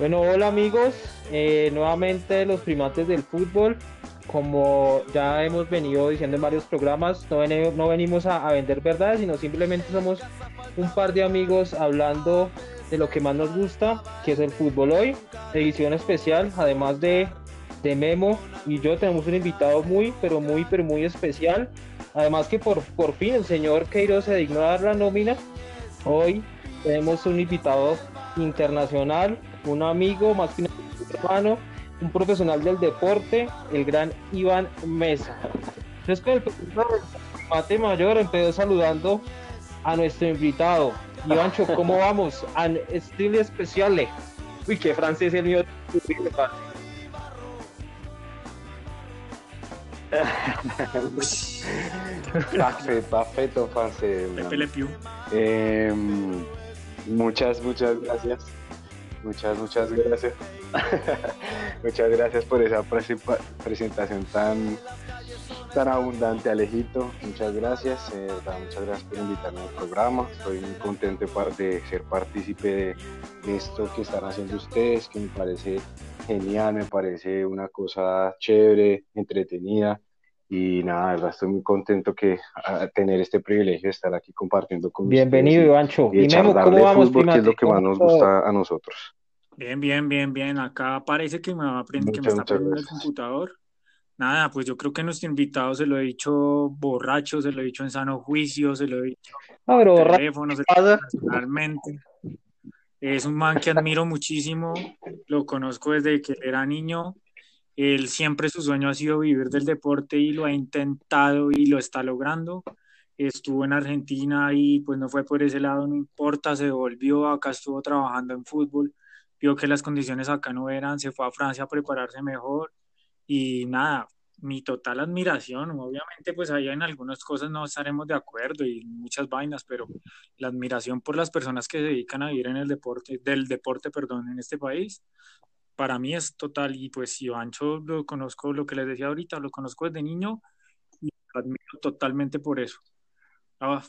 Bueno, hola amigos, eh, nuevamente los primates del fútbol. Como ya hemos venido diciendo en varios programas, no, venimos a, vender verdades, sino simplemente somos un par de amigos hablando de lo que más nos gusta, que es el fútbol hoy, edición especial, además de, de Memo y yo tenemos un invitado muy, pero muy, pero muy especial. Además que por, por fin el señor Queiroz se dignó a dar la nómina. Hoy tenemos un invitado internacional, un amigo, más que un hermano, un profesional del deporte, el gran Iván Mesa. Entonces, con el mate mayor empezó saludando a nuestro invitado. Ivancho, ¿cómo vamos? An estilo especial. Uy, qué francés el mío. parfait, parfait français. Eh, muchas, muchas gracias. Muchas, muchas gracias. muchas gracias por esa presentación tan, tan abundante, Alejito. Muchas gracias. Eh, muchas gracias por invitarme al programa. Estoy muy contento de ser partícipe de esto que están haciendo ustedes, que me parece genial, me parece una cosa chévere, entretenida. Y nada, verdad, estoy muy contento que tener este privilegio de estar aquí compartiendo con Bienvenido, Ivancho. Y, Memo, ¿cómo vamos, fútbol, que es lo que más nos gusta a nosotros. Bien, bien, bien, bien. Acá parece que me, va a aprender, que me está aprendiendo el computador. Nada, pues yo creo que nuestro invitado se lo he dicho borracho, se lo he dicho en sano juicio, se lo he dicho no, pero teléfono, personalmente. Es un man que admiro muchísimo, lo conozco desde que era niño él siempre su sueño ha sido vivir del deporte y lo ha intentado y lo está logrando. Estuvo en Argentina y pues no fue por ese lado, no importa, se volvió, acá estuvo trabajando en fútbol, vio que las condiciones acá no eran, se fue a Francia a prepararse mejor y nada, mi total admiración, obviamente pues ahí en algunas cosas no estaremos de acuerdo y muchas vainas, pero la admiración por las personas que se dedican a vivir en el deporte, del deporte, perdón, en este país, para mí es total. Y pues si Ancho lo conozco, lo que les decía ahorita, lo conozco desde niño y lo admiro totalmente por eso. Ah.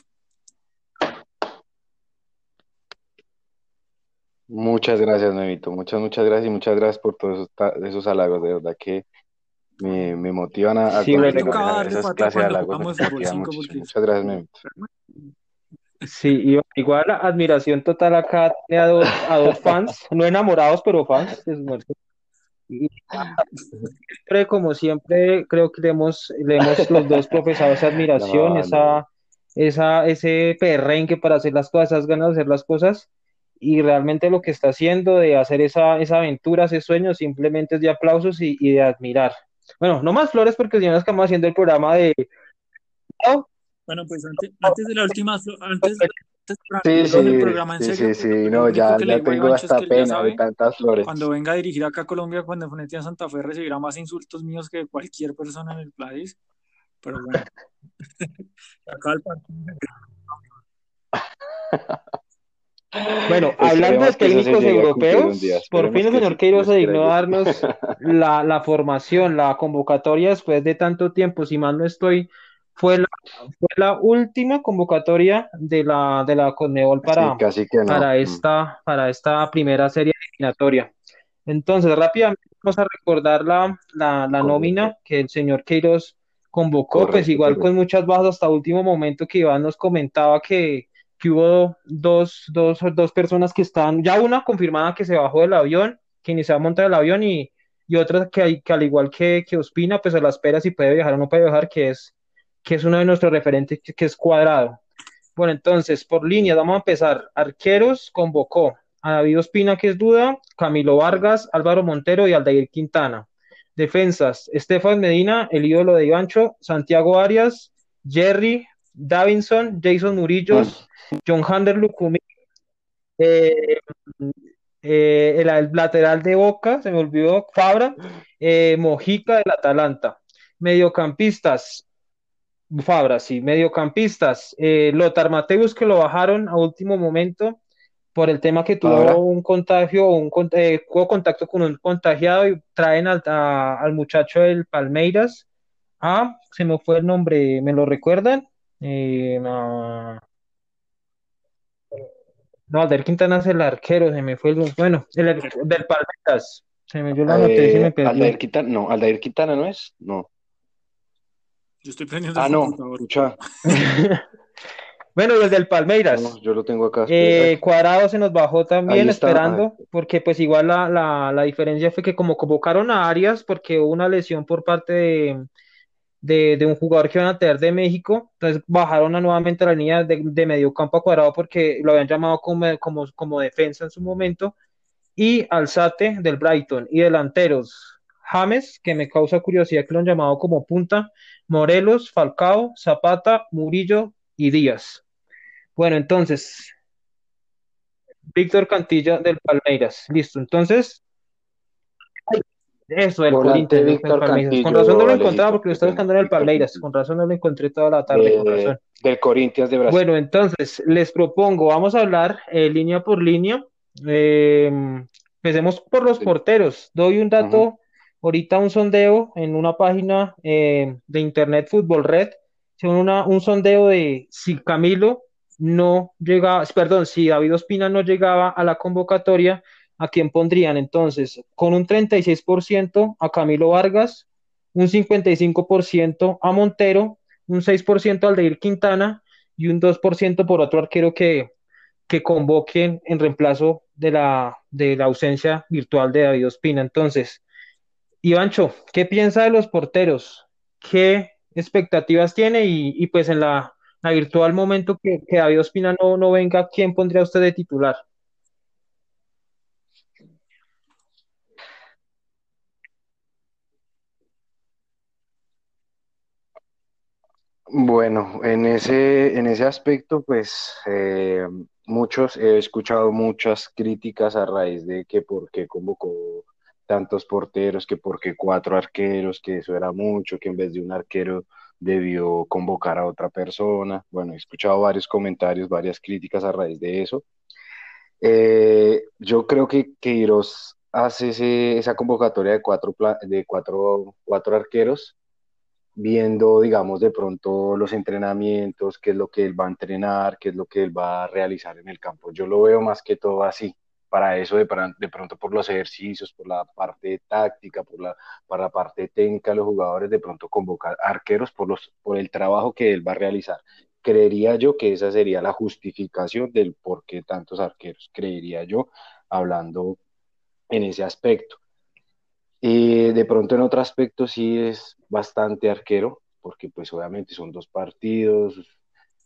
Muchas gracias, Nevito. Muchas, muchas gracias y muchas gracias por todos esos, halagos. De verdad que me, me motivan a, a sí, esas clases de halagos. Muchas gracias, Nevito. Sí, igual admiración total acá a dos, a dos fans, no enamorados, pero fans. Y siempre, como siempre, creo que le hemos, le hemos los dos profesado esa admiración, esa, esa, ese perrenque para hacer las cosas, esas ganas de hacer las cosas. Y realmente lo que está haciendo de hacer esa, esa aventura, ese sueño, simplemente es de aplausos y, y de admirar. Bueno, no más flores porque ya nos estamos haciendo el programa de bueno, pues antes, antes de la última, antes, sí, sí, del programa en serio, sí, sí, no, ya, ya tengo hasta pena de tantas flores. Cuando venga a dirigir acá a Colombia, cuando enfrente a Santa Fe, recibirá más insultos míos que cualquier persona en el país. Pero bueno, acá el partido. Bueno, hablando de técnicos europeos, por fin el señor Queiroz se dignó a darnos la, la formación, la convocatoria después de tanto tiempo. Si mal no estoy, fue la, fue la última convocatoria de la, de la Conmebol para, para, mm. esta, para esta primera serie eliminatoria. Entonces, rápidamente vamos a recordar la, la, la nómina que el señor Queiroz convocó, pues igual con muchas bajas hasta último momento que Iván nos comentaba que, que hubo dos, dos, dos personas que están, ya una confirmada que se bajó del avión, que ni se va a montar el avión y, y otra que, que al igual que, que Ospina, pues a la espera si puede viajar o no puede viajar, que es que es uno de nuestros referentes, que es cuadrado. Bueno, entonces, por línea, vamos a empezar. Arqueros convocó a David Ospina, que es duda, Camilo Vargas, Álvaro Montero y Aldair Quintana. Defensas, Estefan Medina, el ídolo de Ivancho, Santiago Arias, Jerry, Davinson, Jason Murillos, John Hander Lucumi, eh, eh, el, lateral de Boca, se me olvidó, Fabra, eh, Mojica del Atalanta. Mediocampistas, Fabra, sí, mediocampistas. Eh, Lothar Mateus, que lo bajaron a último momento por el tema que tuvo un contagio, un eh, contacto con un contagiado y traen al, al muchacho del Palmeiras. Ah, se me fue el nombre, ¿me lo recuerdan? Eh, No, Aldair Quintana es el arquero, se me fue el. Bueno, el, del Palmeiras. Se me dio la noticia y me eh, perdió. Aldair Quintana, no, Aldair Quintana no es, no. Yo estoy prendiendo Ah, no, escucha. bueno, el del Palmeiras. yo lo tengo acá. Eh, Cuadrado se nos bajó también esperando, porque pues igual la, la, la diferencia fue que como convocaron a Arias, porque hubo una lesión por parte de de, un jugador que iban a tener de México, entonces bajaron a nuevamente la línea de, de medio campo a cuadrado porque lo habían llamado como, como, como defensa en su momento, y Alzate del Brighton, y delanteros, James, que me causa curiosidad que lo han llamado como punta, Morelos, Falcao, Zapata, Murillo y Díaz. Bueno, entonces, Víctor Cantilla del Palmeiras, listo, entonces eso, el Corinthians. Con razón no lo encontraba porque lo estaba buscando en el Palmeiras. Con razón no lo encontré toda la tarde. con razón. Del Corinthians de Brasil. Bueno, entonces les propongo, vamos a hablar eh, línea por línea. Eh, empecemos por los porteros. Doy un dato, ahorita un sondeo en una página eh, de Internet Fútbol Red. Una, un sondeo de si Camilo no llegaba, perdón, si David Ospina no llegaba a la convocatoria ¿a quién pondrían entonces? Con un 36% a Camilo Vargas, un 55% a Montero, un 6% al Deir Quintana y un 2% por otro arquero que, que convoquen en reemplazo de la, de la ausencia virtual de David Ospina. Entonces, Ivancho, ¿qué piensa de los porteros? ¿Qué expectativas tiene? Y, pues en la, virtual momento que, David Ospina no, no venga, ¿quién pondría usted de titular? Bueno, en ese, en ese aspecto, pues eh, muchos, he escuchado muchas críticas a raíz de que por qué convocó tantos porteros, que por qué cuatro arqueros, que eso era mucho, que en vez de un arquero debió convocar a otra persona. Bueno, he escuchado varios comentarios, varias críticas a raíz de eso. Eh, yo creo que Queiroz hace esa convocatoria de cuatro, de cuatro, cuatro arqueros viendo, digamos, de pronto los entrenamientos, qué es lo que él va a entrenar, qué es lo que él va a realizar en el campo. Yo lo veo más que todo así. Para eso, de, de pronto por los ejercicios, por la parte táctica, por la, para la parte técnica, los jugadores de pronto convocar arqueros por, los, por el trabajo que él va a realizar. Creería yo que esa sería la justificación del por qué tantos arqueros, creería yo, hablando en ese aspecto. Y de pronto en otro aspecto sí es bastante arquero, porque pues obviamente son dos partidos,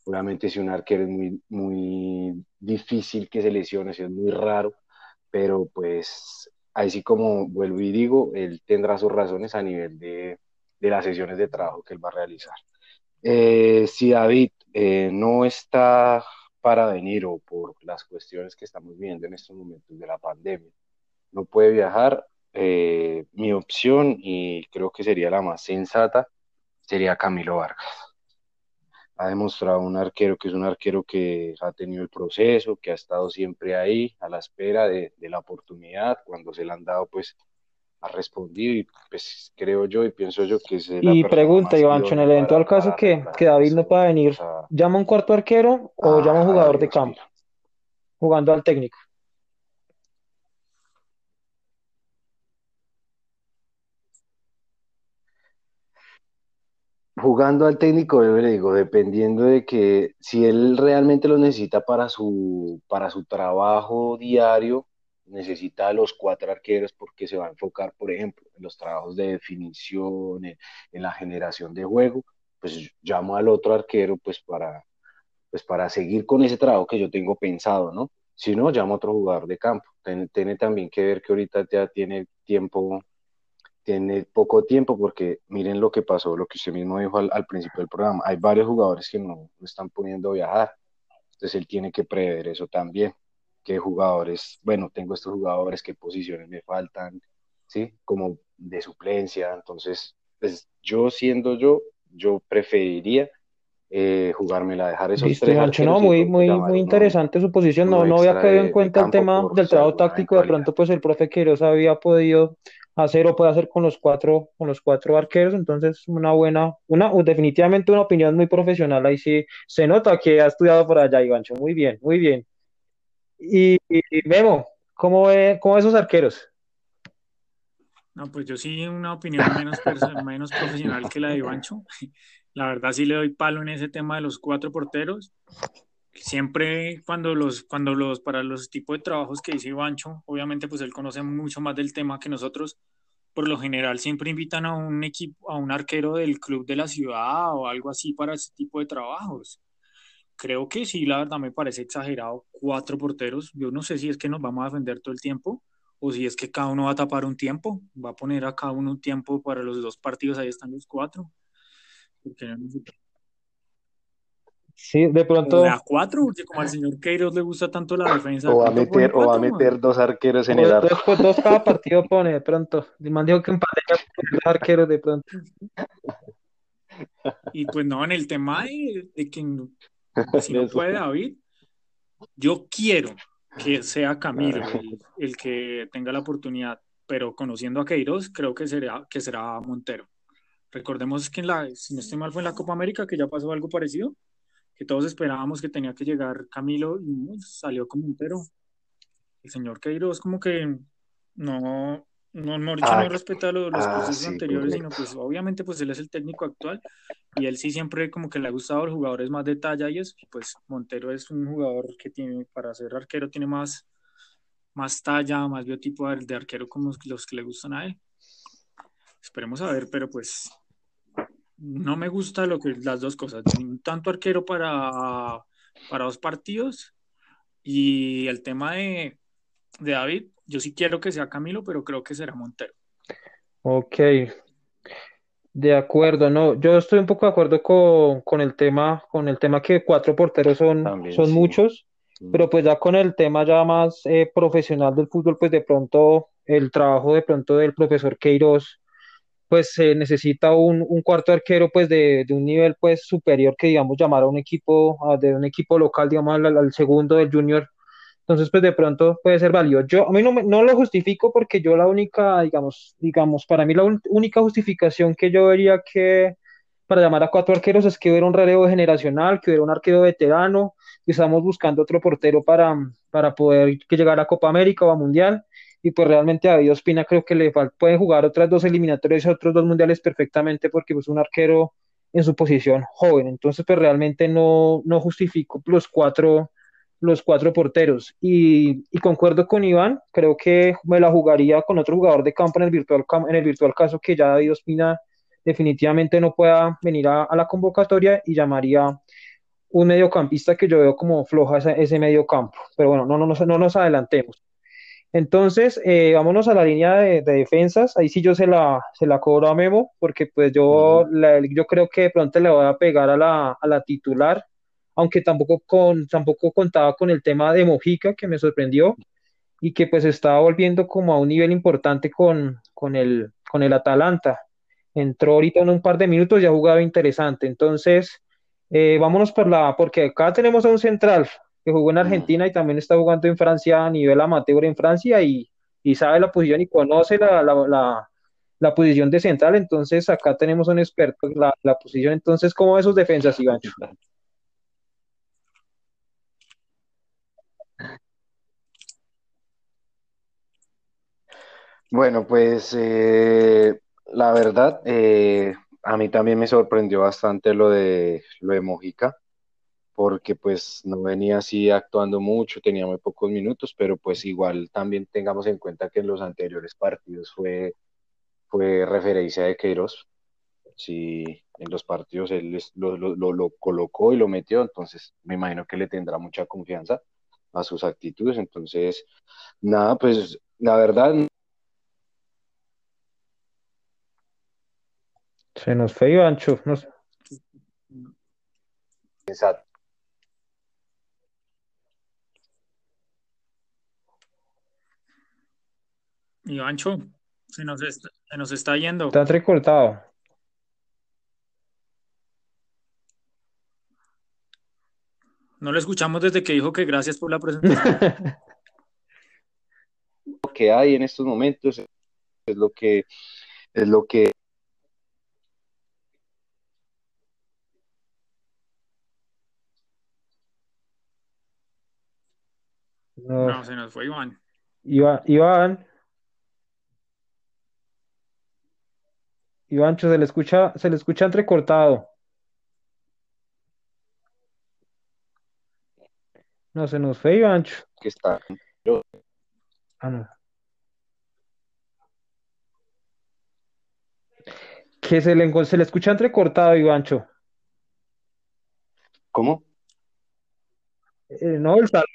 obviamente si un arquero es muy, muy difícil que se lesione, es muy raro, pero pues así como vuelvo y digo, él tendrá sus razones a nivel de, de las sesiones de trabajo que él va a realizar. Eh, si David eh, no está para venir o por las cuestiones que estamos viendo en estos momentos de la pandemia, no puede viajar, eh, mi opción, y creo que sería la más sensata, sería Camilo Vargas. Ha demostrado un arquero que es un arquero que ha tenido el proceso, que ha estado siempre ahí a la espera de, la oportunidad. Cuando se le han dado, pues ha respondido y pues creo yo y pienso yo que es Y pregunta, Ivancho, en el eventual caso que, que, David no pueda venir, ¿llama un cuarto arquero o llama un jugador de campo? Jugando al técnico. Jugando al técnico, le digo, dependiendo de que si él realmente lo necesita para su, para su trabajo diario, necesita a los cuatro arqueros porque se va a enfocar, por ejemplo, en los trabajos de definición, en, la generación de juego, pues llamo al otro arquero pues para, pues para seguir con ese trabajo que yo tengo pensado, ¿no? Si no, llamo a otro jugador de campo. tiene también que ver que ahorita ya tiene tiempo tiene poco tiempo porque miren lo que pasó, lo que usted mismo dijo al, principio del programa. Hay varios jugadores que no, están poniendo a viajar. Entonces él tiene que prever eso también. ¿Qué jugadores? Bueno, tengo estos jugadores, qué posiciones me faltan, ¿sí? Como de suplencia. Entonces, pues yo siendo yo, yo preferiría eh, jugármela, dejar esos Listo, tres no, muy, muy, muy interesante su posición. No, no había caído en cuenta el tema del trabajo táctico. De pronto, pues el profe Queiroz había podido hacer o puede hacer con los cuatro, con los cuatro arqueros. Entonces, una buena, una, definitivamente una opinión muy profesional. Ahí sí se nota que ha estudiado por allá, Ivancho. Muy bien, muy bien. Y, Memo, ¿cómo ve, cómo esos arqueros? No, pues yo sí una opinión menos, menos profesional que la de Ivancho. La verdad sí le doy palo en ese tema de los cuatro porteros. Siempre cuando los, cuando los, para los tipos de trabajos que dice Ivancho, obviamente pues él conoce mucho más del tema que nosotros, por lo general siempre invitan a un equipo, a un arquero del club de la ciudad o algo así para ese tipo de trabajos. Creo que sí, la verdad me parece exagerado. Cuatro porteros. Yo no sé si es que nos vamos a defender todo el tiempo o si es que cada uno va a tapar un tiempo, va a poner a cada uno un tiempo para los dos partidos, ahí están los cuatro. Sí, de pronto. a cuatro, porque como al señor Queiroz le gusta tanto la defensa. O va a meter, o a meter dos arqueros en el arco. Dos, pues, dos cada partido pone de pronto. El dijo que empate dos arqueros de pronto. Y pues no, en el tema de, de que si no puede David, yo quiero que sea Camilo el, que tenga la oportunidad, pero conociendo a Queiroz, creo que será, que será Montero. Recordemos que en la, si no estoy mal, fue en la Copa América que ya pasó algo parecido, que todos esperábamos que tenía que llegar Camilo y salió como Montero. El señor Queiroz como que no, no, no, ah, no respeta los, los ah, procesos anteriores, sino pues obviamente pues él es el técnico actual y él sí siempre como que le ha gustado a los jugadores más de talla y eso, pues Montero es un jugador que tiene, para ser arquero tiene más, más talla, más biotipo de, arquero como los que le gustan a él. Esperemos a ver, pero pues no me gusta lo que las dos cosas, tanto arquero para, para dos partidos y el tema de, de David, yo sí quiero que sea Camilo, pero creo que será Montero. Ok, de acuerdo, no, yo estoy un poco de acuerdo con, el tema, con el tema que cuatro porteros son, son muchos, mm. pero pues ya con el tema ya más eh, profesional del fútbol, pues de pronto el trabajo de pronto del profesor Queiroz, pues se necesita un, cuarto arquero pues de, un nivel pues superior que digamos llamar a un equipo, de un equipo local, digamos al segundo del junior entonces, pues de pronto puede ser válido. Yo a mí no, no lo justifico porque yo la única, digamos, digamos, para mí la única justificación que yo vería que para llamar a cuatro arqueros es que hubiera un relevo generacional, que hubiera un arquero veterano, que estamos buscando otro portero para, para poder que llegara a Copa América o a Mundial. Y pues realmente a David Ospina creo que le puede jugar otras dos eliminatorias otros dos mundiales perfectamente porque es pues, un arquero en su posición joven. Entonces, pues realmente no, no justifico los cuatro los cuatro porteros. Y, concuerdo con Iván, creo que me la jugaría con otro jugador de campo en el virtual, en el virtual caso que ya David Ospina definitivamente no pueda venir a, la convocatoria y llamaría un mediocampista que yo veo como floja ese, ese medio campo. Pero bueno, no, no, no, no nos adelantemos. Entonces, eh, vámonos a la línea de, defensas. Ahí sí yo se la, se la cobro a Memo, porque pues yo, yo creo que de pronto le voy a pegar a la, a la titular aunque tampoco, con, tampoco contaba con el tema de Mojica, que me sorprendió, y que pues estaba volviendo como a un nivel importante con, con, el, con el Atalanta. Entró ahorita en un par de minutos y ha jugado interesante. Entonces, eh, vámonos por la, porque acá tenemos a un central que jugó en Argentina y también está jugando en Francia a nivel amateur en Francia y, y sabe la posición y conoce la, la, la, posición de central. Entonces, acá tenemos un experto en la, la posición. Entonces, ¿cómo esos defensas, Iván? Bueno, pues eh, la verdad, eh, a mí también me sorprendió bastante lo de lo de Mojica, porque pues no venía así actuando mucho, tenía muy pocos minutos, pero pues igual también tengamos en cuenta que en los anteriores partidos fue, fue referencia de Queiroz. Sí, en los partidos él lo, lo colocó y lo metió, entonces me imagino que le tendrá mucha confianza a sus actitudes. Entonces, nada, pues la verdad Se nos fue Ivancho. Nos... Exacto. Ivancho, se nos está, se nos está yendo. Está recortado. No lo escuchamos desde que dijo que gracias por la presentación. lo que hay en estos momentos es lo que es lo que No, se nos fue Iván. Iván. Iván. Ivancho, se le escucha, se le escucha entrecortado. No, se nos fue Ivancho. Que está. Ah, no. Que se le, se le escucha entrecortado, Ivancho. ¿Cómo? Eh, no, el saludo.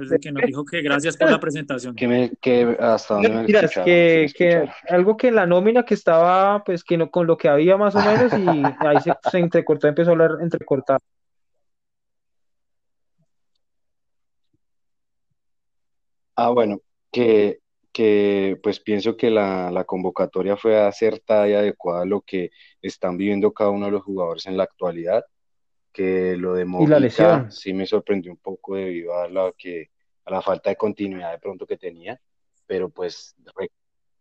Desde que nos dijo que gracias por la presentación. Que, me, que hasta donde me Mira, que, que algo que en la nómina que estaba, pues que no, con lo que había más o menos, y ahí se, se entrecortó, empezó a hablar entrecortado. Ah, bueno, que, que pues pienso que la, la convocatoria fue acertada y adecuada a lo que están viviendo cada uno de los jugadores en la actualidad que lo de Mojica sí me sorprendió un poco debido a la, que, a la falta de continuidad de pronto que tenía, pero pues,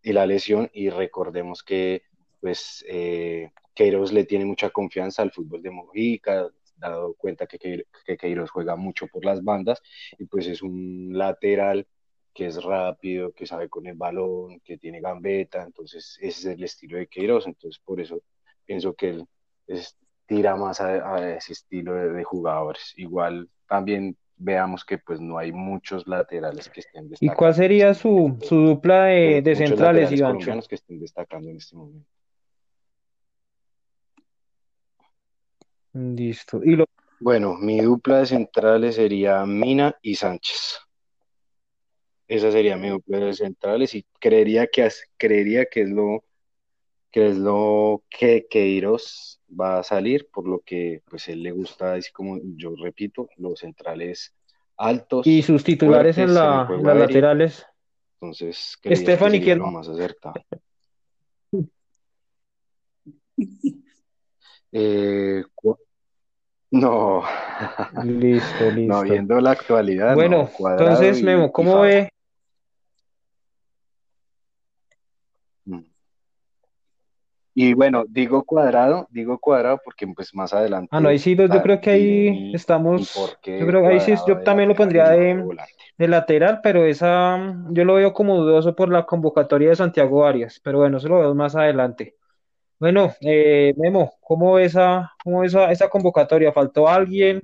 y la lesión, y recordemos que pues eh, Queiroz le tiene mucha confianza al fútbol de Mojica, dado cuenta que, que Queiroz juega mucho por las bandas, y pues es un lateral que es rápido, que sabe con el balón, que tiene gambeta, entonces ese es el estilo de Queiroz, entonces por eso pienso que él es, tira más a, ese estilo de, jugadores. Igual también veamos que pues no hay muchos laterales que estén destacando. ¿Y cuál sería su, su dupla de, de centrales, Iván? que estén destacando en este momento. Listo. ¿Y lo... Bueno, mi dupla de centrales sería Mina y Sánchez. Esa sería mi dupla de centrales y creería que, creería que es lo que es lo que Queiroz va a salir, por lo que pues él le gusta, así como yo repito, los centrales altos. Y sus titulares en, la, las laterales. Entonces, y quién más acerca. eh, no. Listo, listo. No, viendo la actualidad. Bueno, entonces, Memo, ¿cómo ve? Y bueno, digo cuadrado, digo cuadrado porque pues más adelante. Ah, no, ahí sí, yo creo que ahí estamos. Yo creo que ahí sí, yo también lo pondría de, de, lateral, pero esa yo lo veo como dudoso por la convocatoria de Santiago Arias, pero bueno, eso lo veo más adelante. Bueno, eh, Memo, ¿cómo ves esa, cómo esa, esa convocatoria? ¿Faltó alguien?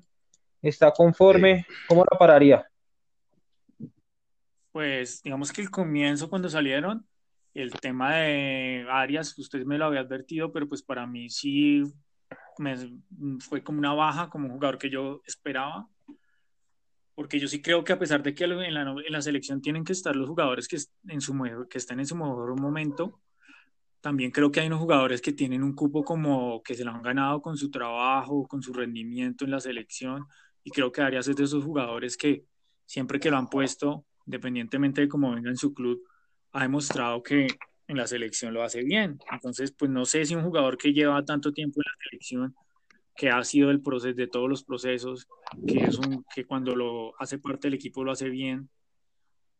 ¿Está conforme? ¿Cómo la pararía? Pues digamos que el comienzo cuando salieron el tema de Arias, usted me lo había advertido, pero pues para mí sí me, fue como una baja, como un jugador que yo esperaba. Porque yo sí creo que a pesar de que en la, en la selección tienen que estar los jugadores que, en su, que estén en su mejor momento, también creo que hay unos jugadores que tienen un cupo como que se lo han ganado con su trabajo, con su rendimiento en la selección. Y creo que Arias es de esos jugadores que siempre que lo han puesto, independientemente de cómo venga en su club, ha demostrado que en la selección lo hace bien. Entonces, pues no sé si un jugador que lleva tanto tiempo en la selección, que ha sido el proceso de todos los procesos, que es un que cuando lo hace parte del equipo lo hace bien,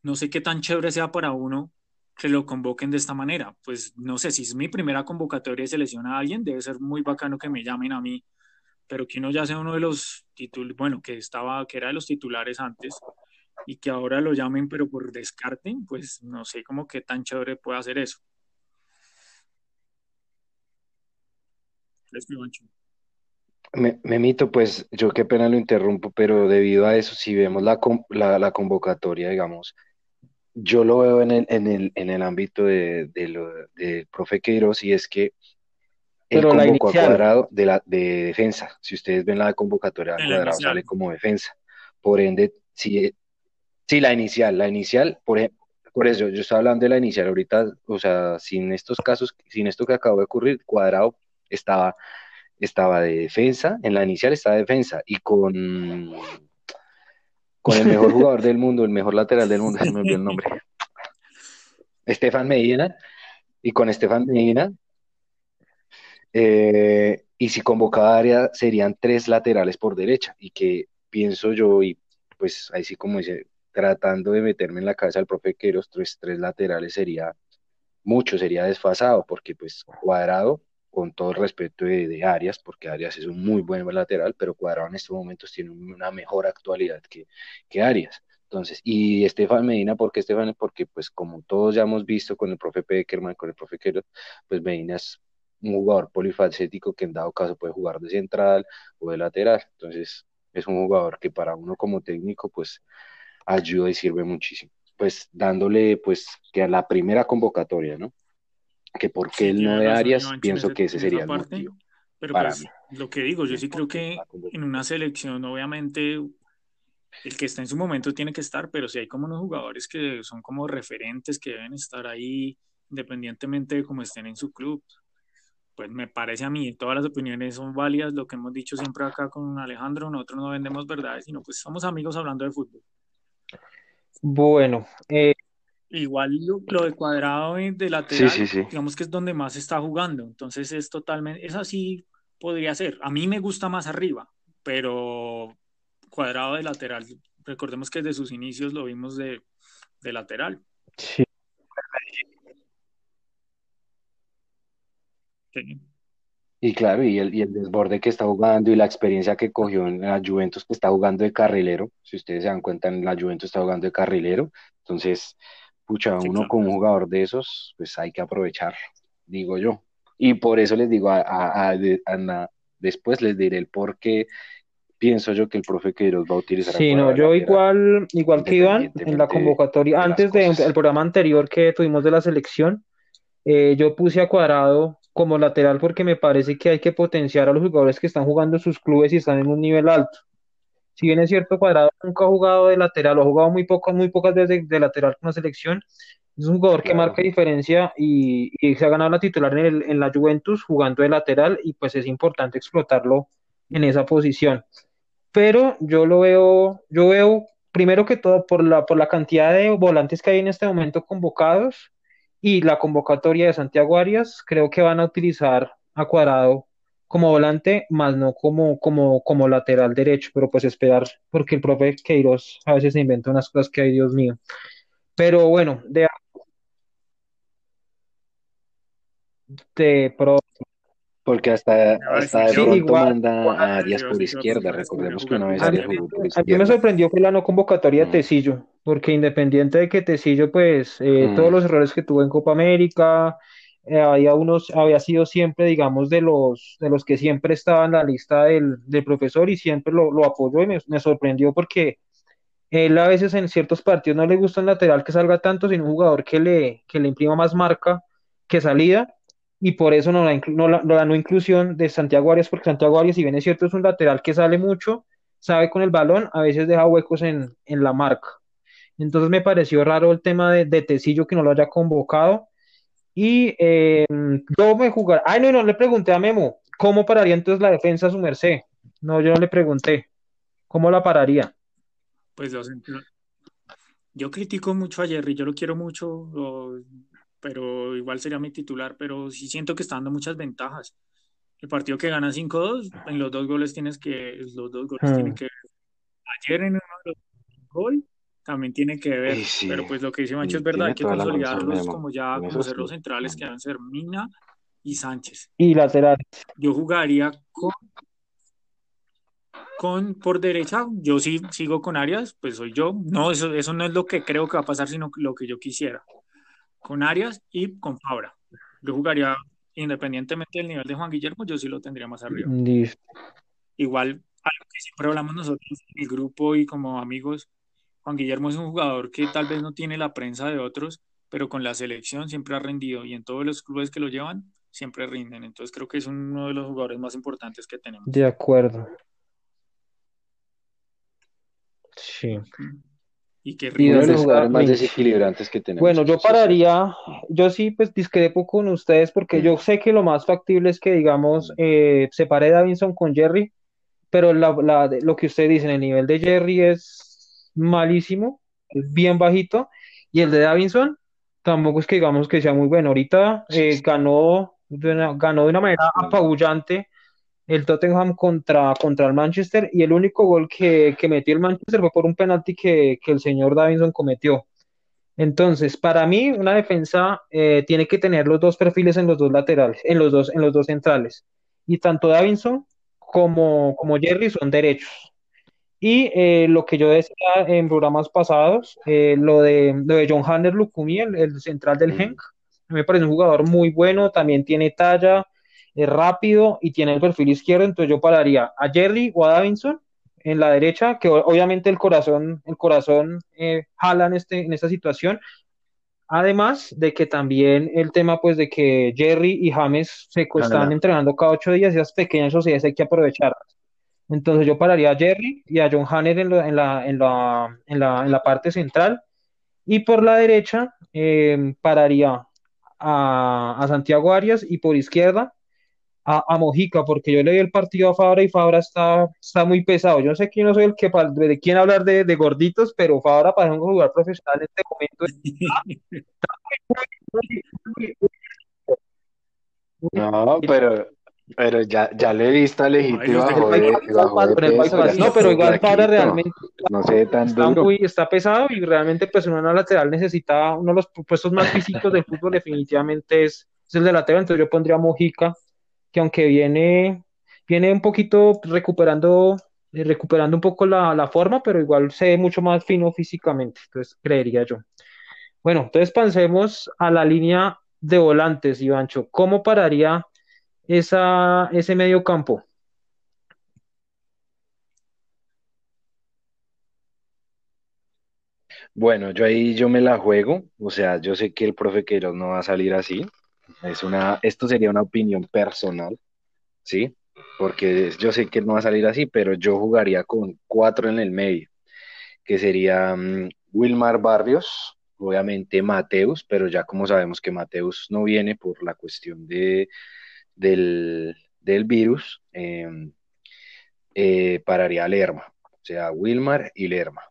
no sé qué tan chévere sea para uno que lo convoquen de esta manera. Pues no sé si es mi primera convocatoria y selecciona a alguien, debe ser muy bacano que me llamen a mí, pero que uno ya sea uno de los titulares, bueno, que estaba, que era de los titulares antes, y que ahora lo llamen pero por descarte, pues no sé cómo qué tan chévere puede hacer eso. Me, mito, pues yo qué pena lo interrumpo, pero debido a eso, si vemos la, la, convocatoria, digamos, yo lo veo en el, en el, en el ámbito de, de lo, del profe Queiroz y es que el convocó a cuadrado de, la, de defensa. Si ustedes ven la convocatoria, cuadrado sale como defensa. Por ende, si, Sí, la inicial, la inicial, por, por eso yo estaba hablando de la inicial ahorita, o sea, sin estos casos, sin esto que acabó de ocurrir, Cuadrado estaba, estaba de defensa, en la inicial estaba de defensa, y con, con el mejor jugador del mundo, el mejor lateral del mundo, se me olvidó el nombre, Estefan Medina, y con Estefan Medina, eh, y si convocaba área serían tres laterales por derecha, y que pienso yo, y pues ahí sí como dice, tratando de meterme en la cabeza al profe Queros, tres, tres laterales sería mucho, sería desfasado, porque pues Cuadrado, con todo el respeto de, Arias, porque Arias es un muy buen lateral, pero Cuadrado en estos momentos tiene una mejor actualidad que, que Arias. Entonces, y Estefan Medina, ¿por qué Estefan? Porque pues como todos ya hemos visto con el profe Peckerman, con el profe Queiroz, pues Medina es un jugador polifacético que en dado caso puede jugar de central o de lateral. Entonces, es un jugador que para uno como técnico pues ayuda y sirve muchísimo. Pues dándole pues que a la primera convocatoria, ¿no? Que porque él no de Arias, pienso que ese sería el motivo. Pero pues, lo que digo, yo sí creo que en una selección, obviamente, el que está en su momento tiene que estar, pero si hay como unos jugadores que son como referentes, que deben estar ahí independientemente de cómo estén en su club, pues me parece a mí, todas las opiniones son válidas, lo que hemos dicho siempre acá con Alejandro, nosotros no vendemos verdades, sino pues somos amigos hablando de fútbol. Bueno, eh, igual lo, de cuadrado de lateral, digamos que es donde más está jugando, entonces es totalmente, es así, podría ser. A mí me gusta más arriba, pero cuadrado de lateral, recordemos que desde sus inicios lo vimos de, de lateral. Sí. Y claro, y el, y el desborde que está jugando y la experiencia que cogió en la Juventus que está jugando de carrilero, si ustedes se dan cuenta, en la Juventus está jugando de carrilero, entonces, pucha, uno con un jugador de esos, pues hay que aprovechar, digo yo. Y por eso les digo, a, a, después les diré el por qué pienso yo que el profe Queiroz va a utilizar. Sí, no, yo igual, igual que Iván, en la convocatoria, antes del programa anterior que tuvimos de la selección, eh, yo puse a Cuadrado como lateral porque me parece que hay que potenciar a los jugadores que están jugando en sus clubes y están en un nivel alto. Si bien es cierto, Cuadrado nunca ha jugado de lateral, o ha jugado muy, poco, muy pocas veces de, lateral con la selección, es un jugador que marca diferencia y, se ha ganado la titular en, en, la Juventus jugando de lateral y pues es importante explotarlo en esa posición. Pero yo lo veo, yo veo primero que todo por la, por la cantidad de volantes que hay en este momento convocados, y la convocatoria de Santiago Arias, creo que van a utilizar a Cuadrado como volante, más no como, como, como lateral derecho, pero pues esperar, porque el profe Queiroz a veces se inventa unas cosas que hay, Dios mío. Pero bueno, de, de pro, porque hasta, hasta de pronto manda a Arias por izquierda. Recordemos que una vez Arias jugó por izquierda. A mí me sorprendió fue la no convocatoria de mm. Tecillo, porque independiente de que Tecillo, pues, eh, mm. todos los errores que tuvo en Copa América, eh, había unos, había sido siempre, digamos, de los, de los que siempre estaba en la lista del, del profesor y siempre lo, lo apoyó y me, me, sorprendió porque él a veces en ciertos partidos no le gusta un lateral que salga tanto, sino un jugador que le, que le imprima más marca que salida y por eso no la, no la, no inclusión de Santiago Arias, porque Santiago Arias, si bien es cierto, es un lateral que sale mucho, sabe con el balón, a veces deja huecos en, en la marca. Entonces me pareció raro el tema de, de Tecillo que no lo haya convocado. Y eh, yo me jugar. Ay, no, no le pregunté a Memo, ¿cómo pararía entonces la defensa a su merced? No, yo no le pregunté. ¿Cómo la pararía? Pues yo critico mucho a Jerry, yo lo quiero mucho, pero igual sería mi titular, pero sí siento que está dando muchas ventajas. El partido que gana 5-2, en los dos goles tienes que, los dos goles tienen hmm. que Ayer en uno de los goles también tiene que ver, pero pues lo que dice Mancho es verdad, hay que consolidarlos como ya, como ser los centrales que deben ser Mina y Sánchez. Y laterales. Yo jugaría con, con por derecha, yo sí sigo con Arias, pues soy yo. No, eso, eso no es lo que creo que va a pasar, sino lo que yo quisiera con Arias y con Fabra. Yo jugaría, independientemente del nivel de Juan Guillermo, yo sí lo tendría más arriba. Igual, algo que siempre hablamos nosotros en el grupo y como amigos, Juan Guillermo es un jugador que tal vez no tiene la prensa de otros, pero con la selección siempre ha rendido y en todos los clubes que lo llevan siempre rinden. Entonces creo que es uno de los jugadores más importantes que tenemos. De acuerdo. Sí. Mm y que los jugadores más desequilibrantes que tenemos. Bueno, yo pararía, yo sí pues discrepo con ustedes porque yo sé que lo más factible es que digamos eh, separe Davinson con Jerry, pero lo que ustedes dicen, el nivel de Jerry es malísimo, es bien bajito, y el de Davinson tampoco es que digamos que sea muy bueno. Ahorita eh, ganó, ganó de una manera apabullante el Tottenham contra, contra el Manchester y el único gol que, metió el Manchester fue por un penalti que, el señor Davinson cometió. Entonces, para mí, una defensa eh, tiene que tener los dos perfiles en los dos laterales, en los dos, en los dos centrales. Y tanto Davinson como, como Jerry son derechos. Y eh, lo que yo decía en programas pasados, eh, lo, de, lo de John Hanner Lukumi, el, central del Henk, me parece un jugador muy bueno, también tiene talla, es rápido y tiene el perfil izquierdo, entonces yo pararía a Jerry o a Davinson en la derecha, que obviamente el corazón, el corazón eh, jala en, este, en esta situación. Además de que también el tema pues de que Jerry y James se están entrenando cada ocho días, esas pequeñas sociedades hay que aprovecharlas. Entonces yo pararía a Jerry y a John Hanner en, en, la, en, la, en, la, en la parte central. Y por la derecha eh, pararía a, a Santiago Arias y por izquierda a, Mojica, porque yo le di el partido a Fabra y Fabra está, está muy pesado. Yo no sé quién no soy el que de quién hablar de, de gorditos, pero Fabra para un jugador profesional en este momento No, pero, pero ya, ya le he visto a Legítimo No, pero igual Fabra realmente no sé, tan está, muy, está pesado y realmente pues uno lateral necesita uno de los puestos más físicos del fútbol definitivamente es, es el de lateral, entonces yo pondría a Mojica que aunque viene, viene un poquito recuperando, eh, recuperando un poco la, forma, pero igual se ve mucho más fino físicamente, entonces creería yo. Bueno, entonces pasemos a la línea de volantes, Ivancho. ¿Cómo pararía esa, ese medio campo? Bueno, yo ahí yo me la juego, o sea, yo sé que el profe Queiroz no va a salir así, es una, esto sería una opinión personal, ¿sí? Porque yo sé que no va a salir así, pero yo jugaría con cuatro en el medio, que sería mm, Wilmar Barrios, obviamente Mateus, pero ya como sabemos que Mateus no viene por la cuestión de, del, virus, em, eh, pararía Lerma, o sea, Wilmar y Lerma.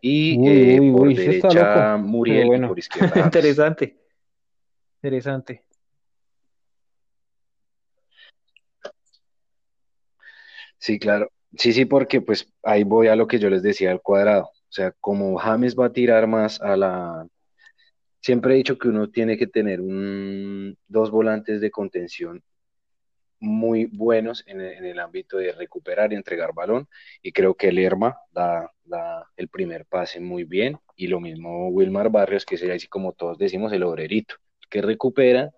Y eh, por derecha Muriel por izquierda. Interesante. Interesante. Sí, claro. Sí, sí, porque pues ahí voy a lo que yo les decía del cuadrado. O sea, como James va a tirar más a la... Siempre he dicho que uno tiene que tener un, dos volantes de contención muy buenos en el, ámbito de recuperar y entregar balón. Y creo que el da, da el primer pase muy bien. Y lo mismo Wilmar Barrios, que sería así como todos decimos, el obrerito, que recupera